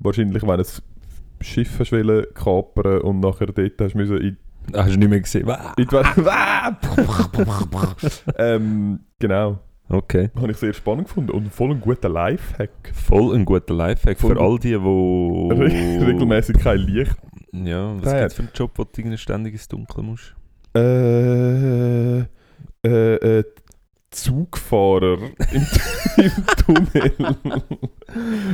wahrscheinlich, wenn du ein Schiff hast wollen kapern und nachher dort hast müssen in, Hast du nicht mehr gesehen? In ähm, genau, Okay. habe ich sehr spannend gefunden und voll ein guter Lifehack. Voll ein guter Lifehack Voll- für all die, die... Re regelmäßig kein Licht. Ja, was gibt es für einen Job, wo du ständig ins Dunkel musst? Äh, äh, äh, Zugfahrer im, im Tunnel.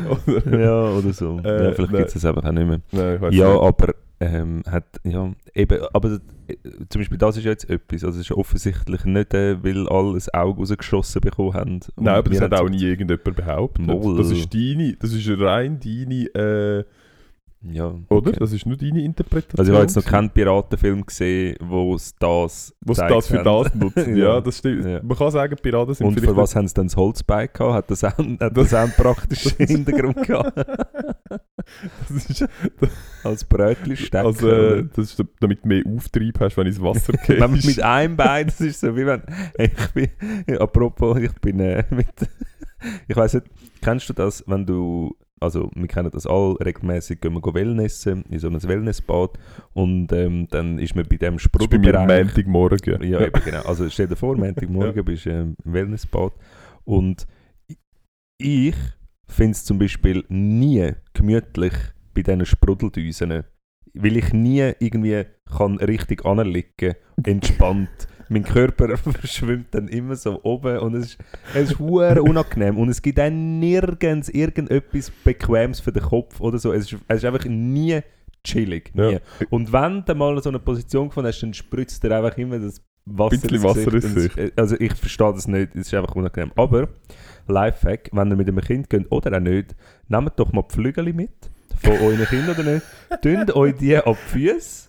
Oder, Ja, oder so. Äh, ja, vielleicht gibt es das einfach auch nicht mehr. Nein, Ja, nicht. aber ähm, hat, ja, eben, aber äh, zum Beispiel das ist jetzt etwas, also es ist offensichtlich nicht, äh, weil alle ein Auge rausgeschossen bekommen haben. Nein, aber das hat auch nie irgendjemand behauptet. Moll. Das ist deine, das ist rein deine, Ja, oder? okay. Das ist nur deine Interpretation. Also ich habe jetzt noch keinen Piratenfilm gesehen, wo es das gezeigt das für das nutzen. Ja. das stimmt. Ja. Man kann sagen, Piraten sind Und für was haben sie dann das Holz bei gehabt? Hat das auch, hat das einen praktischen Hintergrund gehabt? Das ist, Als Brötchen stecken? also, oder? äh, das ist, damit du mehr Auftrieb hast, wenn ins Wasser wenn gehst. mit einem Bein, das ist so wie wenn, ich bin, apropos, ich bin äh, mit, ich weiß nicht, kennst du das, wenn du, also wir kennen das alle, regelmäßig gehen wir Wellnessen, in so einem Wellnessbad und ähm, dann ist man bei dem das ist bei mir am Sprudelbereich. Montagmorgen. Ja, eben genau. Also stell dir vor, Montagmorgen bist du ähm, im Wellnessbad und ich finde es zum Beispiel nie gemütlich bei diesen Sprudeldüsen, weil ich nie irgendwie kann richtig anliegen, entspannt. Mein Körper verschwimmt dann immer so oben und es ist, es ist unangenehm und es gibt dann nirgends irgendetwas Bequemes für den Kopf oder so. Es ist, es ist einfach nie chillig. Nie. Ja. Und wenn du mal so eine Position gefunden hast, dann spritzt dir einfach immer das Wasser Bisschen Wasser ins und es- Also ich verstehe das nicht, es ist einfach unangenehm. Aber, Lifehack, wenn ihr mit einem Kind geht oder auch nicht, nehmt doch mal die Flügel mit, von euren Kindern oder nicht, tünt euch die ab die Füße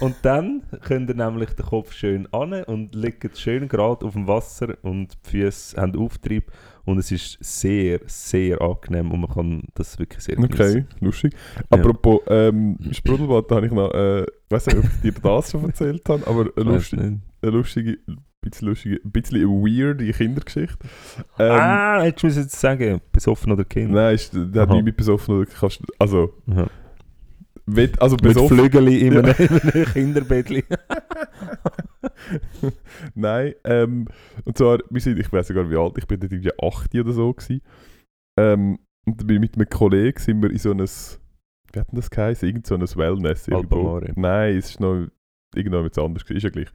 und dann könnt ihr nämlich den Kopf schön an und liegt schön gerade auf dem Wasser und die Füße haben Auftrieb und es ist sehr, sehr angenehm und man kann das wirklich sehr Okay, lustig. Apropos ähm, Sprudelbad, da habe ich noch, äh, ich weiß nicht, ob ich dir das schon erzählt habe, aber eine, Weiss lustig, nicht. eine lustige, bisschen lustige, ein bisschen weirde Kindergeschichte. Ähm, ah, hättest du mir jetzt sagen, besoffen oder Kind? Nein, ist, der hat nicht mit besoffen oder kannst, also, Aha. Wenn, also Mit besoffen, Flügeli in einem, in einem Kinderbettli. nein, ähm, und zwar, wir sind, ich weiß sogar wie alt, ich bin dort irgendwie 8 oder so gewesen. Ähm, und bin mit einem Kollegen sind wir in so ein, wie hat denn das geheißen? Irgend so ein Wellness irgendwo. Nein, es ist noch irgendwann etwas anderes, gewesen, ist ja gleich.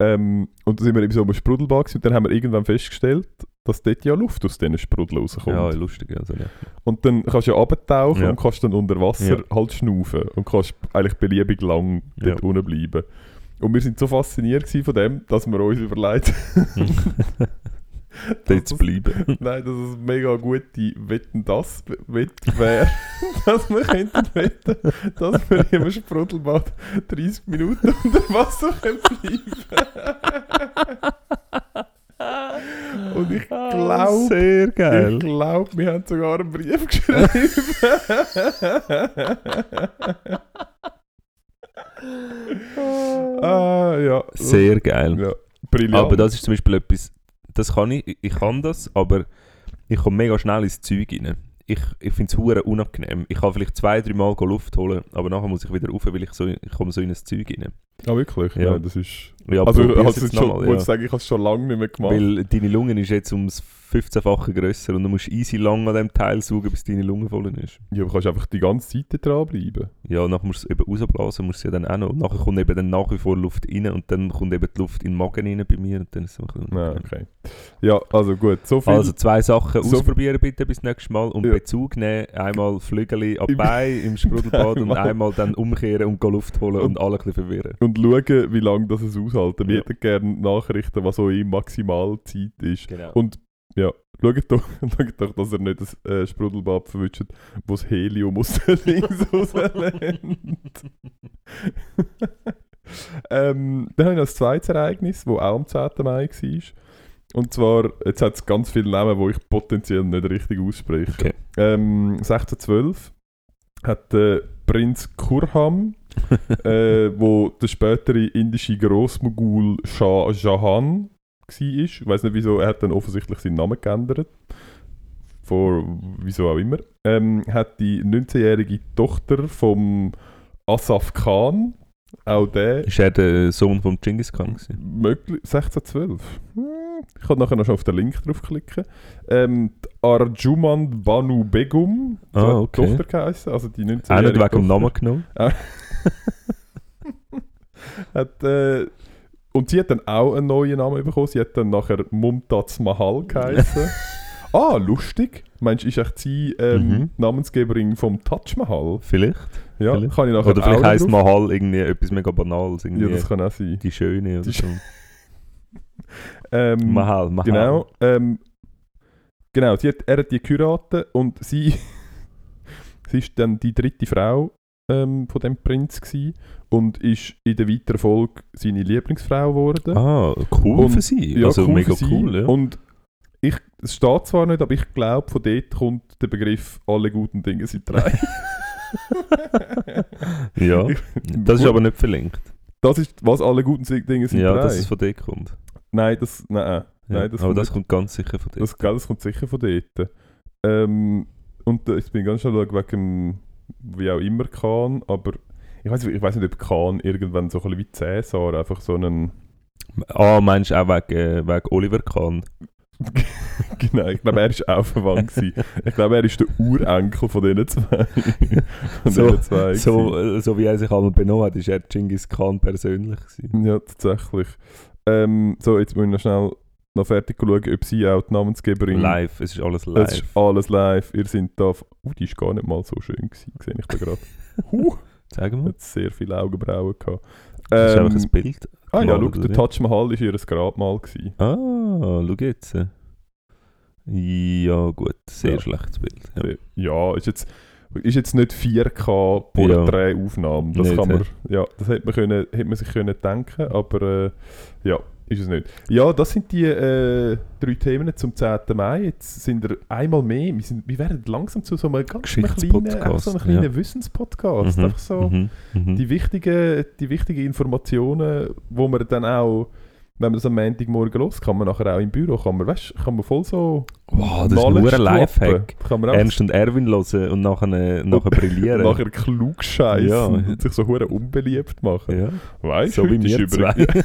Ähm, und dann sind wir in so einem Sprudelbad und dann haben wir irgendwann festgestellt, dass dort ja Luft aus diesen Sprudeln rauskommt. Ja, lustig. Also, ja. Und dann kannst du ja abtauchen Ja. und kannst dann unter Wasser Ja. halt schnaufen und kannst eigentlich beliebig lang dort unten bleiben. Und wir sind so fasziniert von dem, dass wir uns überlegt Dort zu bleiben. Nein, dass es mega gute Wetten das Wette wäre, dass wir könnten wetten, dass wir im Sprudelbad 30 Minuten unter Wasser können bleiben. Und ich glaube, Sehr ich glaube, wir haben sogar einen Brief geschrieben. ah, ja. Sehr geil. Ja, brillant. Aber das ist zum Beispiel etwas, das kann ich, ich- kann das, aber ich komme mega schnell ins Zeug rein. Ich, ich finde es hure unangenehm. Ich kann vielleicht zwei, drei Mal Luft holen, aber nachher muss ich wieder rauf, weil ich, so, ich komme so in ein Zeug rein. Ah, wirklich? Ja. Ja. das ist... Ja, also, probier's also jetzt schon, wollte ja. ich sagen, ich habe es schon lange nicht mehr gemacht. Weil deine Lunge ist jetzt ums 15-fache grösser und du musst easy lang an dem Teil saugen, bis deine Lunge voll ist. Ja, aber kannst einfach die ganze Zeit dranbleiben. Ja, nachher musst du eben rausblasen, musst du ja dann auch noch. Und nachher kommt eben dann nach wie vor Luft rein und dann kommt eben die Luft in den Magen rein bei mir und dann ist es so ein Ja, okay. Ja, also gut, so viel... Also zwei Sachen So- ausprobieren bitte bis nächstes Mal und Ja. Bezug nehmen. Einmal Flügeli ab Im- Bein im Sprudelbad und Einmal. dann umkehren und Luft holen und, Und- alle ein bisschen verwirren. Und schauen, wie lange das es aushalten. Wir Ja. hätten gerne Nachrichten, was so in Maximalzeit ist. Genau. Und ja, Schaut doch, schaut doch, dass er nicht das äh, Sprudelbad verwünscht, wo das Helium aus den Links rauslennt. ähm, dann habe ich noch ein zweites Ereignis, das auch am 10. Mai war. Und zwar, jetzt hat es ganz viele Namen, die ich potenziell nicht richtig ausspreche. Okay. Ähm, 1612 hat der Prinz Kurham, äh, wo der spätere indische Großmogul Shah Jahan war. Ich weiß nicht wieso, er hat dann offensichtlich seinen Namen geändert. Vor wieso auch immer. Ähm, hat die 19-jährige Tochter vom Asaf Khan, auch der Ist er der Sohn von Genghis Khan möglich 1612. Hm, Ich kann nachher noch schon auf den Link draufklicken. Ähm, Arjuman Banu Begum, Ah, okay. Tochter geheißen, also die 19 Auch nicht wegen dem Namen genommen? Hat, äh, und sie hat dann auch einen neuen Namen bekommen. Sie hat dann nachher Mumtaz Mahal geheißen. ah, lustig. Meinst du, ist echt sie ähm, Mhm. Namensgeberin vom Taj Mahal? Vielleicht. Ja, Vielleicht. kann ich nachher Oder vielleicht heisst Mahal irgendwie etwas mega Banales. Irgendwie Ja, das kann auch sein. die Schöne oder Die so. Ähm, Mahal, Mahal. Genau. Ähm, genau, sie hat, er hat die geheiratet und sie, sie ist dann die dritte Frau ähm, von dem Prinz gewesen und ist in der weiteren Folge seine Lieblingsfrau geworden. Ah, cool Und- für sie. Ja, also cool mega cool, ja. Und ich, es steht zwar nicht, aber ich glaube, von dort kommt der Begriff «alle guten Dinge sind drei». ja. Das ist aber nicht verlinkt. Das ist, was alle guten Dinge sind Ja, drei? dass es von dort kommt. Nein, das, nein, Ja. nein, das aber kommt das nicht. kommt ganz sicher von dort. Das, das kommt sicher von dort. Ähm, und äh, ich bin ganz schnell wegen wie auch immer Kahn, aber ich weiß ich nicht, ob Kahn irgendwann so ein bisschen wie Cäsar einfach so einen. Ah, meinst du auch wegen, äh, wegen Oliver Kahn? genau, ich glaube, er ist auch verwandt. gewesen. Ich glaube, er ist der Urenkel von diesen zwei. von So- diesen zwei So, so wie er sich einmal benommen hat, ist er Genghis Khan persönlich gewesen. Ja, tatsächlich. Ähm, so, jetzt muss ich noch schnell noch fertig schauen, ob sie auch die Namensgeberin Live, es ist alles Es live. ist alles live. Ihr seid da. Uh, die ist gar nicht mal so schön gewesen, sehe ich da gerade. uh, Sag mal. hat sehr viele Augenbrauen gehabt. Das ist Ähm, einfach ein Bild. ah ja, schau, der Taj Mahal war ihr Grabmal. Gewesen. Ah, schau jetzt. Ja, gut, sehr Ja. schlechtes Bild. Ja. Ja, ist jetzt, ist jetzt nicht 4K Porträtaufnahme. Das Nicht, kann man, ja, das hätte man, können, hätte man sich können denken, aber äh, ja, ist es nicht. Ja, das sind die äh, drei Themen zum 10. Mai. Jetzt sind wir einmal mehr, wir, sind, wir werden langsam zu so einem ganz kleinen, so einem kleinen ja. Wissenspodcast. Mhm, Einfach so mhm, mhm. die, wichtigen, die wichtigen Informationen, wo man dann auch, wenn man das am Montagmorgen los, kann man nachher auch im Büro, kann man, weißt, kann man voll so Wow, das ist nur ein Lifehack. Ernst und Erwin hören und nachher, äh, nachher brillieren. nachher klug scheißen Ja. und sich so hure unbeliebt machen. ja. Weißt So du, wie heute, ist übrigens-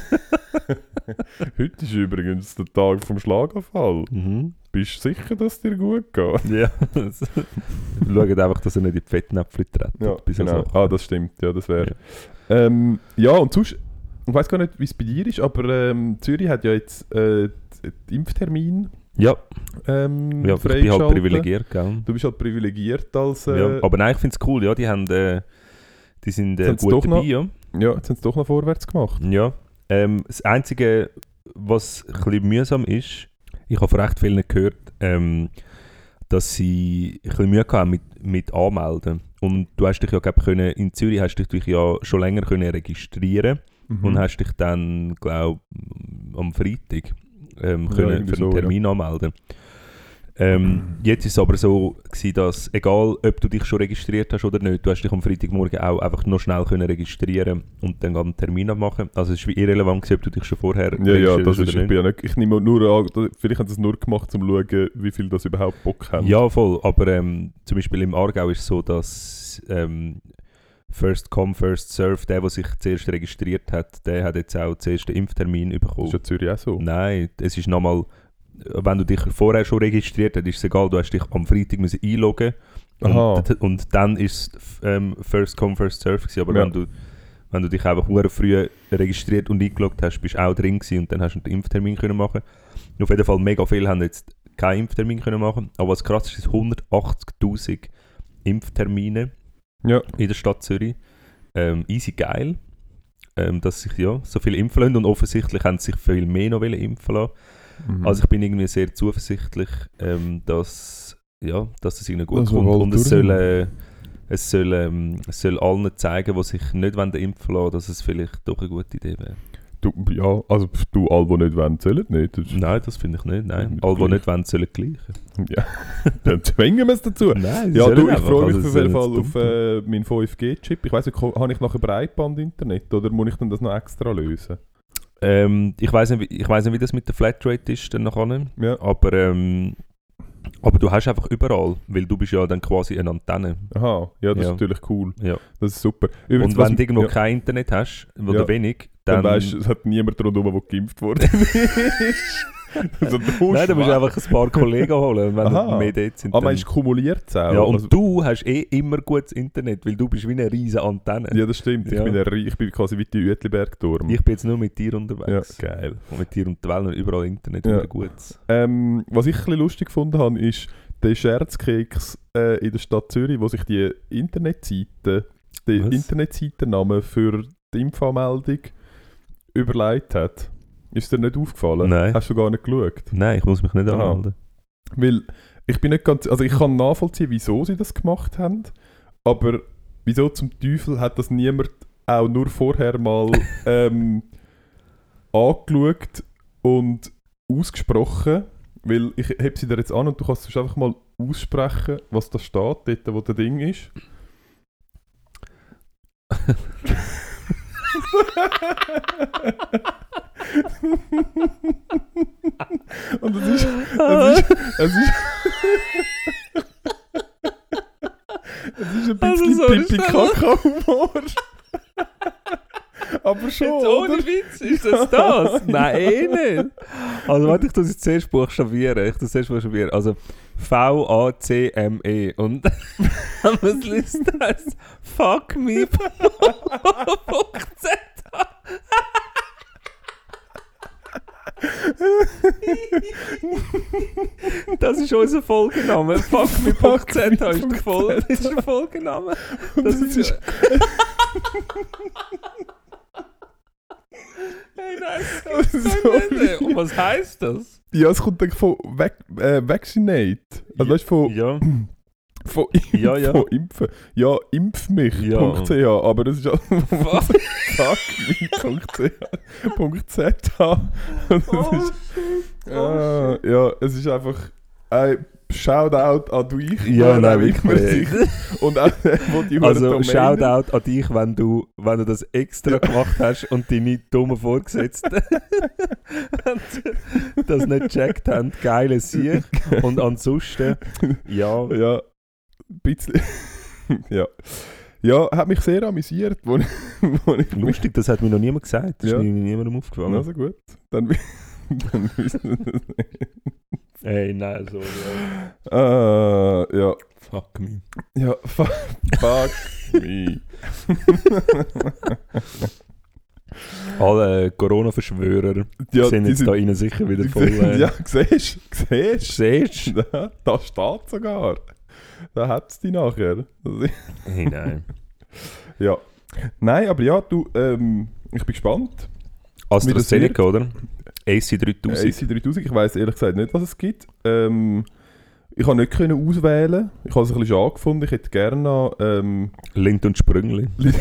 heute ist übrigens der Tag vom Schlaganfall. Mhm. Bist du sicher, dass es dir gut geht? Ja. Schaut einfach, dass er nicht in die Fettnäpfel tritt. Ja, so genau. Ah, das stimmt. Ja, das wäre. Ja. Ähm, ja, und sonst, ich weiß gar nicht, wie es bei dir ist, aber ähm, Zürich hat ja jetzt äh, den Impftermin Ja, ähm, ja ich bin halt privilegiert, gell? Du bist halt privilegiert als. Äh, ja, aber nein, ich finde es cool, ja, die haben, äh, die sind äh, gut dabei, noch- ja. ja, jetzt haben sie doch noch vorwärts gemacht. Ja. Ähm, das Einzige, was ein bisschen mühsam ist, ich habe von recht vielen gehört, ähm, dass sie ein bisschen Mühe hatten mit, mit Anmelden. Und du hast dich ja, glaub, können, in Zürich hast du dich ja schon länger können registrieren Mhm. und hast dich dann, glaube am Freitag ähm, Ja, können für einen so, ja. Termin anmelden. Ähm, jetzt ist es aber so, gewesen, dass egal, ob du dich schon registriert hast oder nicht, du hast dich am Freitagmorgen auch einfach noch schnell können registrieren und dann einen Termin abmachen. Also es ist wie irrelevant, gewesen, ob du dich schon vorher Ja, ja, registriert das ist, ich, nicht. ja nicht, ich nehme nur an, vielleicht haben sie es nur gemacht, um zu schauen, wie viel das überhaupt Bock haben. Ja, voll. Aber ähm, zum Beispiel im Aargau ist es so, dass ähm, First Come, First Serve, der, der sich zuerst registriert hat, der hat jetzt auch zuerst den Impftermin Das bekommen. ist ja Zürich auch so. Nein, es ist nochmal, wenn du dich vorher schon registriert hast, ist es egal, du hast dich am Freitag müssen einloggen und, und dann ist es ähm, First Come, First Serve gewesen. Aber Ja. wenn, du, wenn du dich einfach sehr früh registriert und eingeloggt hast, bist du auch drin gewesen und dann hast du den Impftermin können machen Auf jeden Fall mega viele haben jetzt keinen Impftermin können machen aber was krass ist, ist 180'000 Impftermine Ja. in der Stadt Zürich. Ähm, easy geil, ähm, dass sich ja so viele impfen lassen und offensichtlich haben sie sich viel mehr noch wollen impfen lassen. Mhm. Also ich bin irgendwie sehr zuversichtlich, ähm, dass, ja, dass es ihnen gut Also kommt. Und es soll, äh, es, soll, ähm, es soll allen zeigen, die sich nicht impfen lassen, dass es vielleicht doch eine gute Idee wäre. Du, ja, also pf, du, alle, die nicht wollen, sollen nicht. Das ist- Nein, das finde ich nicht. Nein, alle, die gleich. nicht wollen, sollen gleichen. Ja, dann zwingen wir es dazu. Nein, Ja, du, ich freue mich also auf jeden Fall auf äh, meinen 5G-Chip. Ich weiß nicht, habe ich nachher Breitband-Internet oder muss ich dann das noch extra lösen? Ähm, ich weiß nicht, wie- ich weiß nicht, wie das mit der Flatrate ist dann nachher, Ja. aber ähm, aber du hast einfach überall, weil du bist ja dann quasi eine Antenne. Aha, ja, das Ja. ist natürlich cool. Ja. Das ist super. Und was- wenn du irgendwo ja, kein Internet hast, oder Ja. wenig, dann, dann, weißt du, es hat niemand rundherum, der geimpft wurde. also, du Nein, du musst einfach ein paar Kollegen holen, wenn Aha. mehr dort sind. Ah, dann- meinst du, kumuliert es auch? ja, und Also- du hast eh immer gutes Internet, weil du bist wie eine riesige Antenne. ja, das stimmt. Ja. Ich, bin ein, ich bin quasi wie die Uetliberg-Turm. Ich bin jetzt nur mit dir Ja, unterwegs. geil. Und mit dir und der Welt und überall Internet, Ja. gutes. Ähm, was ich ein bisschen lustig gefunden habe, ist der Scherzkeks äh, in der Stadt Zürich, wo sich die Internetseite, die Was? Internetseitennamen für die Impfanmeldung überlegt hat. Ist dir nicht aufgefallen? Nein. Hast du gar nicht geschaut? Nein, ich muss mich nicht anmelden. Weil ich bin nicht ganz, also ich kann nachvollziehen, wieso sie das gemacht haben, aber wieso zum Teufel hat das niemand auch nur vorher mal ähm, angeschaut und ausgesprochen? Weil ich heb sie dir jetzt an und du kannst es einfach mal aussprechen, was da steht, dort wo der Ding ist. und es ist, es ist, es ist, es ist ein Also bisschen so pipi Aber schon, oder? Witz, ist das das? Nein, eh nicht. Also warte, ich tue es jetzt zuerst buchstabieren. Ich es zuerst buchstabieren. Also V-A-C-M-E. Und was liest das? Fuck me. Das ist unser Folgenname. Fuck me.z ist der, Fol das ist der Folgenname. Das ist nein, das nicht. Und was heisst das? Ja, es kommt dann von vac äh, Vaccinate. Also weißt von, Ja, von, Ja, ja. von Impfen. Ja, impfmich.ch, Ja. aber das ist ja was? fuckme.ch.z. Oh, Ah, ja, es ist einfach ein Shoutout an dich. Ja, nein, wirklich. Und auch wo die Also, Domain- Shoutout an dich, wenn du, wenn du das extra gemacht hast und deine dummen Vorgesetzten das nicht gecheckt haben. Geile Sieg. Und ansonsten, ja, Ja, ein bisschen. ja. Ja, hat mich sehr amüsiert, wo ich, wo ich lustig, das hat mir noch niemand gesagt. Das Ja. ist mir niemandem aufgefallen. Also gut, dann, dann wissen wir das nicht. Ey, nein, so, ja. Ah, ja. Fuck me. Ja, fuck, fuck me. Alle Corona-Verschwörer Ja, sind jetzt da innen sicher wieder voll. Äh, Ja, siehst du, siehst du? Da, da steht sogar. Da hat es die nachher. Hey, nein. Ja. Nein, aber ja, du, ähm, ich bin gespannt. AstraZeneca, oder? AC3000. AC3000, ich weiß ehrlich gesagt nicht, was es gibt. Ähm, ich habe nicht können auswählen. Ich habe es ein bisschen schade gefunden. Ich hätte gerne noch, ähm, Lind und Sprüngli.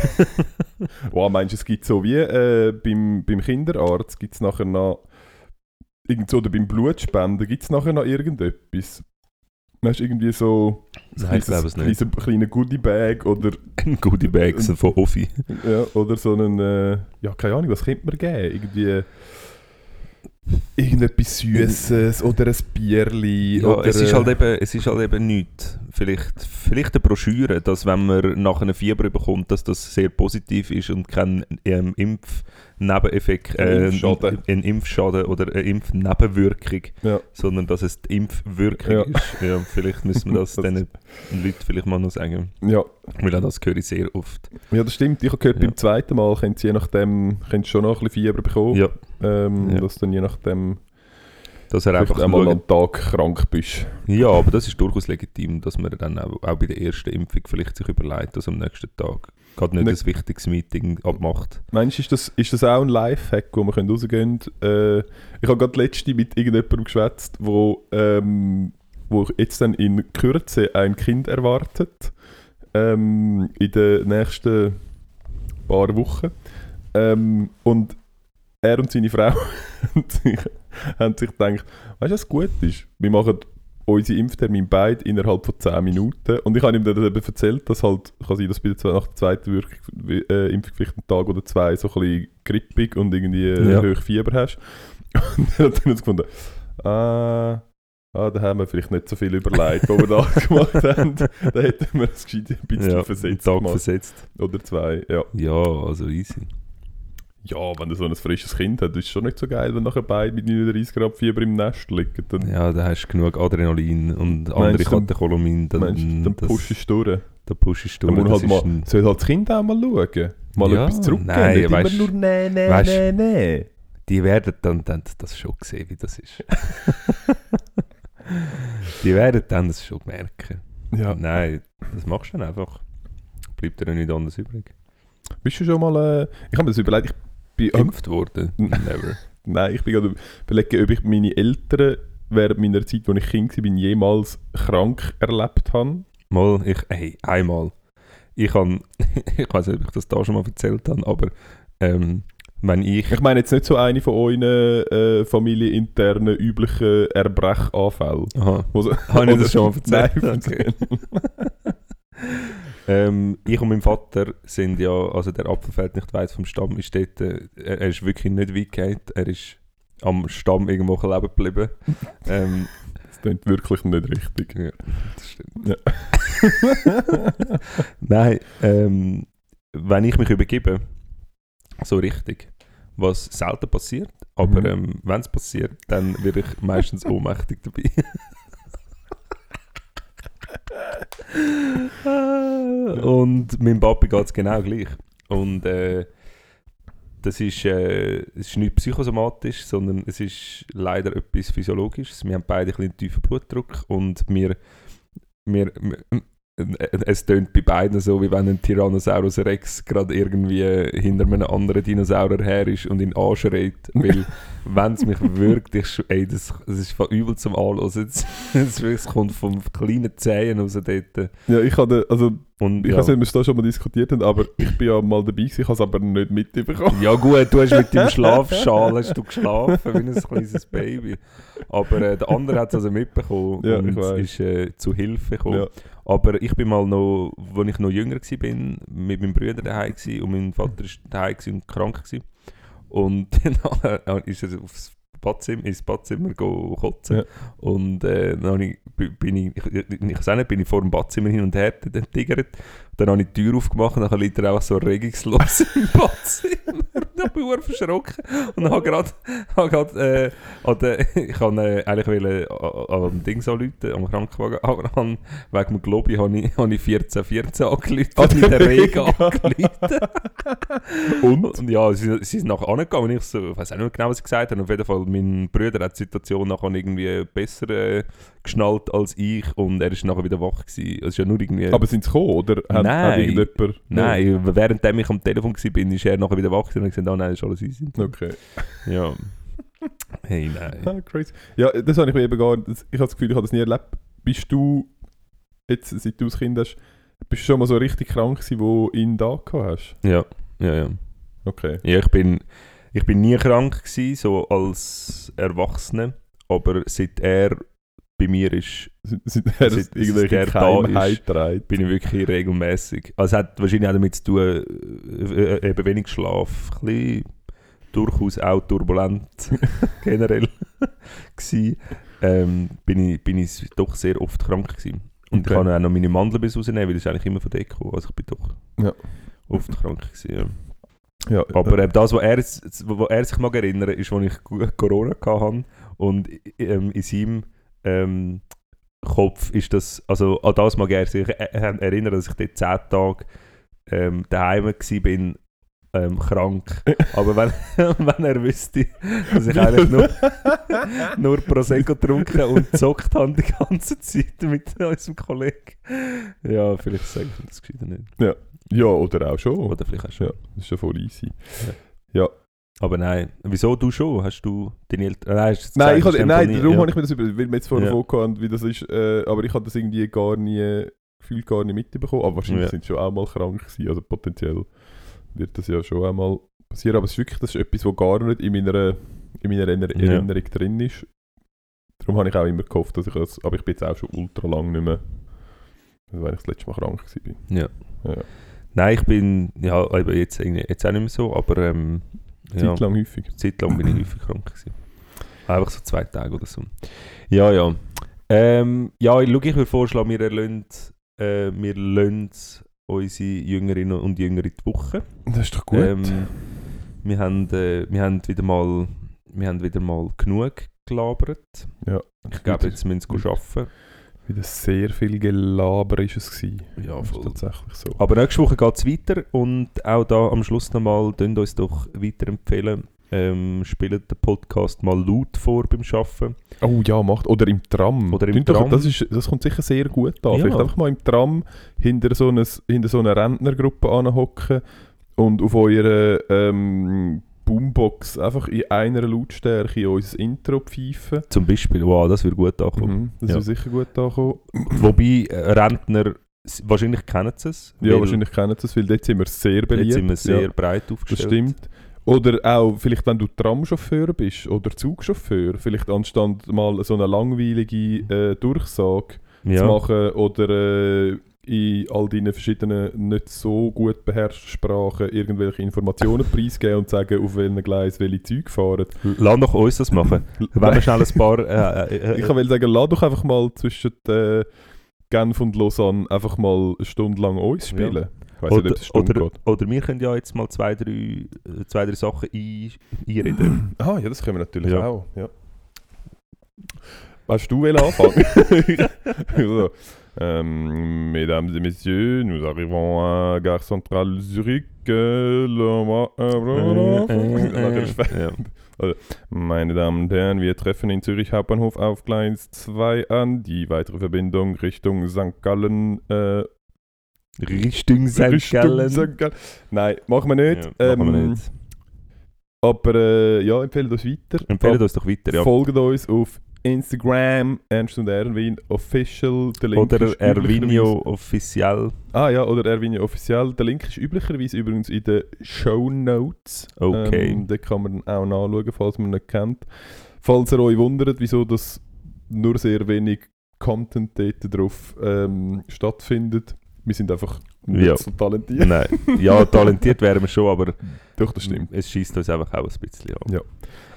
wow, meinst du, es gibt so wie äh, beim, beim Kinderarzt, gibt es nachher noch, irgend so, oder beim Blutspenden, gibt es nachher noch irgendetwas? Weißt du, irgendwie so Nein, ich glaube es nicht. Ein kleiner Goodie-Bag oder, Ein Goodie Bag so von Offi. ja, oder so einen, äh, ja, keine Ahnung, was könnte man geben? Irgendwie irgendetwas Süßes oder ein Bierli Ja, oder... es ist äh, halt eben, es ist halt eben nichts. Vielleicht, vielleicht eine Broschüre, dass wenn man nach einer Fieber bekommt, dass das sehr positiv ist und kein ähm, Impfnebeneffekt, äh, Impfschaden. ein Impfschaden oder eine Impfnebenwirkung, Ja. sondern dass es die Impfwirkung Ja. ist. Ja, vielleicht müssen wir das, Das- den Leuten vielleicht mal noch sagen. ja. Weil auch das höre ich sehr oft. ja, das stimmt. Ich habe gehört, beim zweiten Mal könnt ihr je nachdem könnt ihr schon noch ein bisschen Fieber bekommen. Ja, Ähm. Dass dann je nachdem dass er vielleicht einfach einmal einen Tag krank bist. Ja, aber das ist durchaus legitim, dass man dann auch, auch bei der ersten Impfung vielleicht sich überlegt, dass am nächsten Tag gerade nicht Ne- ein wichtiges Meeting abmacht. Meinst du, ist das, ist das auch ein Lifehack, wo wir können rausgehen können? Äh, ich habe gerade letzte mit irgendjemandem geschwätzt, wo, ähm, wo jetzt dann in Kürze ein Kind erwartet. Ähm, in den nächsten paar Wochen. Ähm, und er und seine Frau haben sich, haben sich gedacht, weißt du, was gut ist? Wir machen unsere Impftermin beide innerhalb von 10 Minuten. Und ich habe ihm dann eben erzählt, dass halt, kann sein, dass du bei der, nach der zweiten Wirk äh, Impfung vielleicht einen Tag oder zwei so ein bisschen grippig und irgendwie äh, Ja. hoch Fieber hast. Und er hat dann uns gefunden, ah, ah, da haben wir vielleicht nicht so viel überlegt, was wir da gemacht haben. Da hätten wir das gescheit ein bisschen Ja, einen versetzt Tag gemacht. versetzt. Oder zwei, ja. Ja, also easy. Ja, wenn du so ein frisches Kind hast, ist es schon nicht so geil, wenn nachher beide mit 39 Grad Fieber im Nest liegen. Dann Ja, da hast du genug Adrenalin und andere dann- Katecholamine. Dann, meinst dann das- pushst du durch. Da pushst du Dann durch. halt mal, ein, soll halt das Kind auch mal schauen. Mal Ja, etwas zurückgeben. nein, nicht weisst- immer nur nee, nee, weisst- nee, nee. die werden dann, dann das schon sehen, wie das ist. die werden dann das schon merken. Ja. Nein, das machst du dann einfach. Bleibt dir ja nichts anderes übrig. Bist du schon mal... Äh, ich habe mir das überlegt, ich. Geimpft worden? Never. Nein, ich bin gerade überlegen, ob ich meine Eltern während meiner Zeit, als ich Kind war, jemals krank erlebt habe. Mal, ich, hey, einmal. Ich kann, ich weiß nicht, ob ich das da schon mal erzählt habe, aber ähm, wenn ich, Ich meine jetzt nicht so eine von euren äh, familieninternen üblichen Erbrechanfällen. aha, so- habe ich das schon mal erzählt? Nein, Okay. ähm, ich und mein Vater sind ja, also der Apfelfeld nicht weit vom Stamm ist dort, äh, er, ist wirklich nicht weit gegangen, er ist am Stamm irgendwo leben geblieben. ähm, Das klingt wirklich nicht richtig. Ja, das stimmt. Ja. Nein, ähm, wenn ich mich übergebe, so richtig, was selten passiert, aber Mhm. ähm, wenn es passiert, dann werde ich meistens ohnmächtig dabei. Und meinem Papi geht es genau gleich. Und äh, das ist, äh, es ist nicht psychosomatisch, sondern es ist leider etwas Physiologisches. Wir haben beide ein bisschen tiefen Blutdruck und wir, wir, wir es tönt bei beiden so, wie wenn ein Tyrannosaurus Rex gerade irgendwie hinter einem anderen Dinosaurier her ist und ihn anschreit. Weil, wenn es mich wirklich, ey, das, das ist von übel zum es, es kommt vom kleinen Zehen raus dort. Ja, ich hatte, also Und, ich ja. weiß nicht, ob wir es da schon mal diskutiert haben, aber ich bin ja mal dabei gewesen, ich habe es aber nicht mitbekommen. Ja gut, du hast mit dem Schlafschal hast du geschlafen wie ein kleines Baby. Aber äh, der andere hat es also mitbekommen Ja, und ist äh, zu Hilfe gekommen. Ja. Aber ich bin mal noch, als ich noch jünger war, mit meinem Bruder daheim und mein Vater war daheim und krank gsi. Und dann ist er aufs Badzimmer, ins Badzimmer kotzen. Ja. Und äh, dann ich, bin ich, ich, ich, ich nicht, bin ich vor dem Badzimmer hin und her tigert. Dann habe ich die Tür aufgemacht und dann liegt er auch so regungslos im Badzimmer. dann bin ich verschrocken und habe gerade, habe gerade äh, an der, ich habe äh, eigentlich wollen, an, an dem Ding so am Krankenwagen, aber dann, wegen dem Globi habe ich, habe ich 14, 14 angerufen Ah, und in der Regen Rega. angerufen. Und? Und ja, sie, sie sind nachher angegangen und ich so, ich weiß auch nicht genau, was sie gesagt haben. Auf jeden Fall, mein Bruder hat die Situation nachher irgendwie besser äh, geschnallt als ich und er ist nachher wieder wach gewesen. Es ist ja nur irgendwie... Aber sind sie gekommen, oder Nein. hat irgendjemand... Nein, währenddem ich am Telefon war, ist er nachher wieder wach und hat gesagt, oh nein, das ist alles easy. Okay. Ja. Hey, nein. Ah, crazy. Ja, das habe ich mir eben gar das, Ich habe das Gefühl, ich habe das nie erlebt. Bist du, jetzt seit du das Kind hast, bist du schon mal so richtig krank gewesen, wo du ihn da gehabt hast? Ja, ja, ja. Okay. Ja, ich bin, ich bin nie krank gewesen, so als Erwachsener, aber seit er bei mir ist, Seit- seit irgendwelche da ist, trägt? bin ich wirklich regelmäßig. Also es hat wahrscheinlich auch damit zu tun, äh, äh, eben wenig Schlaf, ein bisschen durchaus auch turbulent generell gsi. Ähm, bin, ich, bin ich doch sehr oft krank gewesen. Und Okay. ich kann auch noch meine Mandelbiss rausnehmen, weil das ist eigentlich immer von gekommen. Also ich bin doch Ja. oft krank gewesen, ja. Ja, Aber äh, das, was er, was er sich mag erinnern ist, als ich Corona hatte und ähm, in seinem ähm, Kopf ist das, also an das mag er sich er- er- erinnern, dass ich dort 10 Tage ähm, daheim war, ähm, krank. Aber wenn, wenn er wüsste, dass ich eigentlich nur, nur Prosecco getrunken und gezockt habe die ganze Zeit mit unserem Kollegen. Ja, vielleicht sage ich das gescheiter nicht. Ja, oder auch schon. Oder vielleicht auch schon. Ja, das ist schon voll easy. Aber nein, wieso du schon? Hast du deine Eltern... Nein, Nein, ich hatte, nein darum ja. habe ich mir das über, weil wir jetzt vorher Ja. haben, wie das ist, äh, aber ich habe das irgendwie gar nie, gefühlt gar nicht mitbekommen. Aber wahrscheinlich Ja. sind sie schon auch mal krank gewesen, also potenziell wird das ja schon einmal passieren. Aber es ist wirklich, das ist etwas, was gar nicht in meiner, in meiner. Erinnerung drin ist. Darum habe ich auch immer gehofft, dass ich das, aber ich bin jetzt auch schon ultra lang nicht mehr, also wenn ich das letzte Mal krank war. Ja. Ja. Nein, ich bin... Ja, eben jetzt, jetzt auch nicht mehr so, aber... Ähm, ja. Zeit lang häufig. Zeit lang bin ich häufig krank gewesen. Einfach so zwei Tage oder so. Ja, ja. Ähm, ja, ich, schau, ich würde vorschlagen, wir erlösen, äh, wir lassen unsere Jüngerinnen und Jünger in die Woche. Das ist doch gut. Ähm, wir, haben, äh, wir, haben wieder mal, wir haben wieder mal genug gelabert. ja. Ich glaube, jetzt müssen wir arbeiten. Wieder sehr viel Gelaber ist es gewesen. Ja, voll. tatsächlich so. Aber nächste Woche geht es weiter und auch da am Schluss nochmal, könnt uns doch weiterempfehlen. Ähm, spielt den Podcast mal laut vor beim Arbeiten. Oh ja, macht. Oder im Tram. Oder im doch- Tram. Das, ist, das kommt sicher sehr gut an. Ja. Vielleicht einfach mal im Tram hinter so einer, hinter so einer Rentnergruppe anhocken und auf eurer ähm, Boombox einfach in einer Lautstärke unser Intro pfeifen. Zum Beispiel, wow, das würde gut ankommen. Mhm, das Ja. ist sicher gut ankommen. Wobei äh, Rentner, wahrscheinlich kennen sie es. Ja, wahrscheinlich kennen sie es, weil dort sind wir sehr beliebt. Jetzt sind wir sehr ja, breit das aufgestellt. stimmt. Oder auch, vielleicht wenn du Tramchauffeur bist oder Zugchauffeur, vielleicht anstatt mal so eine langweilige äh, Durchsage zu Ja, machen oder äh, in all deinen verschiedenen nicht so gut beherrschten Sprachen irgendwelche Informationen preisgeben und sagen, auf welchen Gleis welche Züge fahren. lass doch uns das machen. Wenn wir schnell ein paar... Äh, äh, Ich will sagen, lass doch einfach mal zwischen äh, Genf und Lausanne einfach mal eine Stunde lang uns spielen. Ich weiß nicht, ob oder, oder, oder wir können ja jetzt mal zwei, drei, äh, zwei, drei Sachen ein, einreden. Ah, ja, das können wir natürlich Ja. auch. Ja. Weißt du, anfangen? so. Ähm, Mesdames et Messieurs, nous arrivons à Gare Centrale Zurich. Euh. Meine Damen und Herren, wir treffen in Zürich Hauptbahnhof auf Gleis 2 an. Die weitere Verbindung Richtung St. Gallen. Äh, Richtung St. Gallen. St. Gallen. Nein, machen wir nicht. Ja, machen wir Ähm, nicht. Aber äh, ja, empfehlt uns weiter. Empfehlen uns doch weiter, ja. Folgt uns auf Instagram, Ernst und Erwin Official. Der Link Oder Ervinio üblicherweise- offiziell. Ah ja, oder Erwinio Official. Der Link ist üblicherweise übrigens in den Show Notes. Okay. Ähm, den kann man auch nachschauen, falls man ihn nicht kennt. Falls ihr euch wundert, wieso das nur sehr wenig Content dort drauf ähm, stattfindet. Wir sind einfach nicht Ja. so talentiert. Nein. Ja, talentiert wären wir schon, aber Doch, das stimmt. es schießt uns einfach auch ein bisschen an. Ja.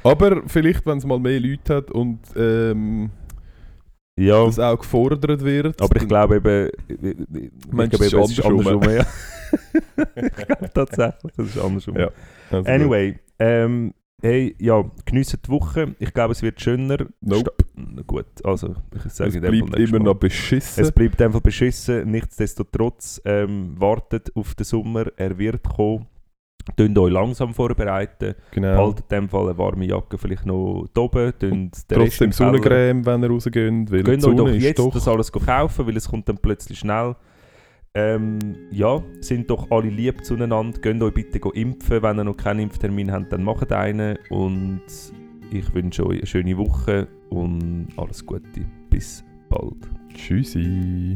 Aber vielleicht, wenn es mal mehr Leute hat und ähm, Ja, das auch gefordert wird. aber ich glaube eben, ich Meinst glaube es ist andersrum? andersrum. Ja. ich glaube tatsächlich, es ist andersrum. Ja. Also, Anyway, ähm, hey, ja, geniessen die Woche. Ich glaube, es wird schöner. Nope. Sta- Gut, also ich sage Es in dem bleibt immer Mal. noch beschissen. Es bleibt einfach beschissen. Nichtsdestotrotz ähm, wartet auf den Sommer. Er wird kommen. Tönt euch langsam vorbereiten. genau. Behaltet in dem Fall eine warme Jacke vielleicht noch oben. Trotzdem. Sonnencreme, wenn ihr rausgeht. Weil Gönnt euch doch jetzt doch... das alles kaufen, weil es kommt dann plötzlich schnell. Ähm, ja, sind doch alle lieb zueinander. Gönnt euch bitte impfen. Wenn ihr noch keinen Impftermin habt, dann macht einen. Und ich wünsche euch eine schöne Woche und alles Gute. Bis bald. Tschüssi.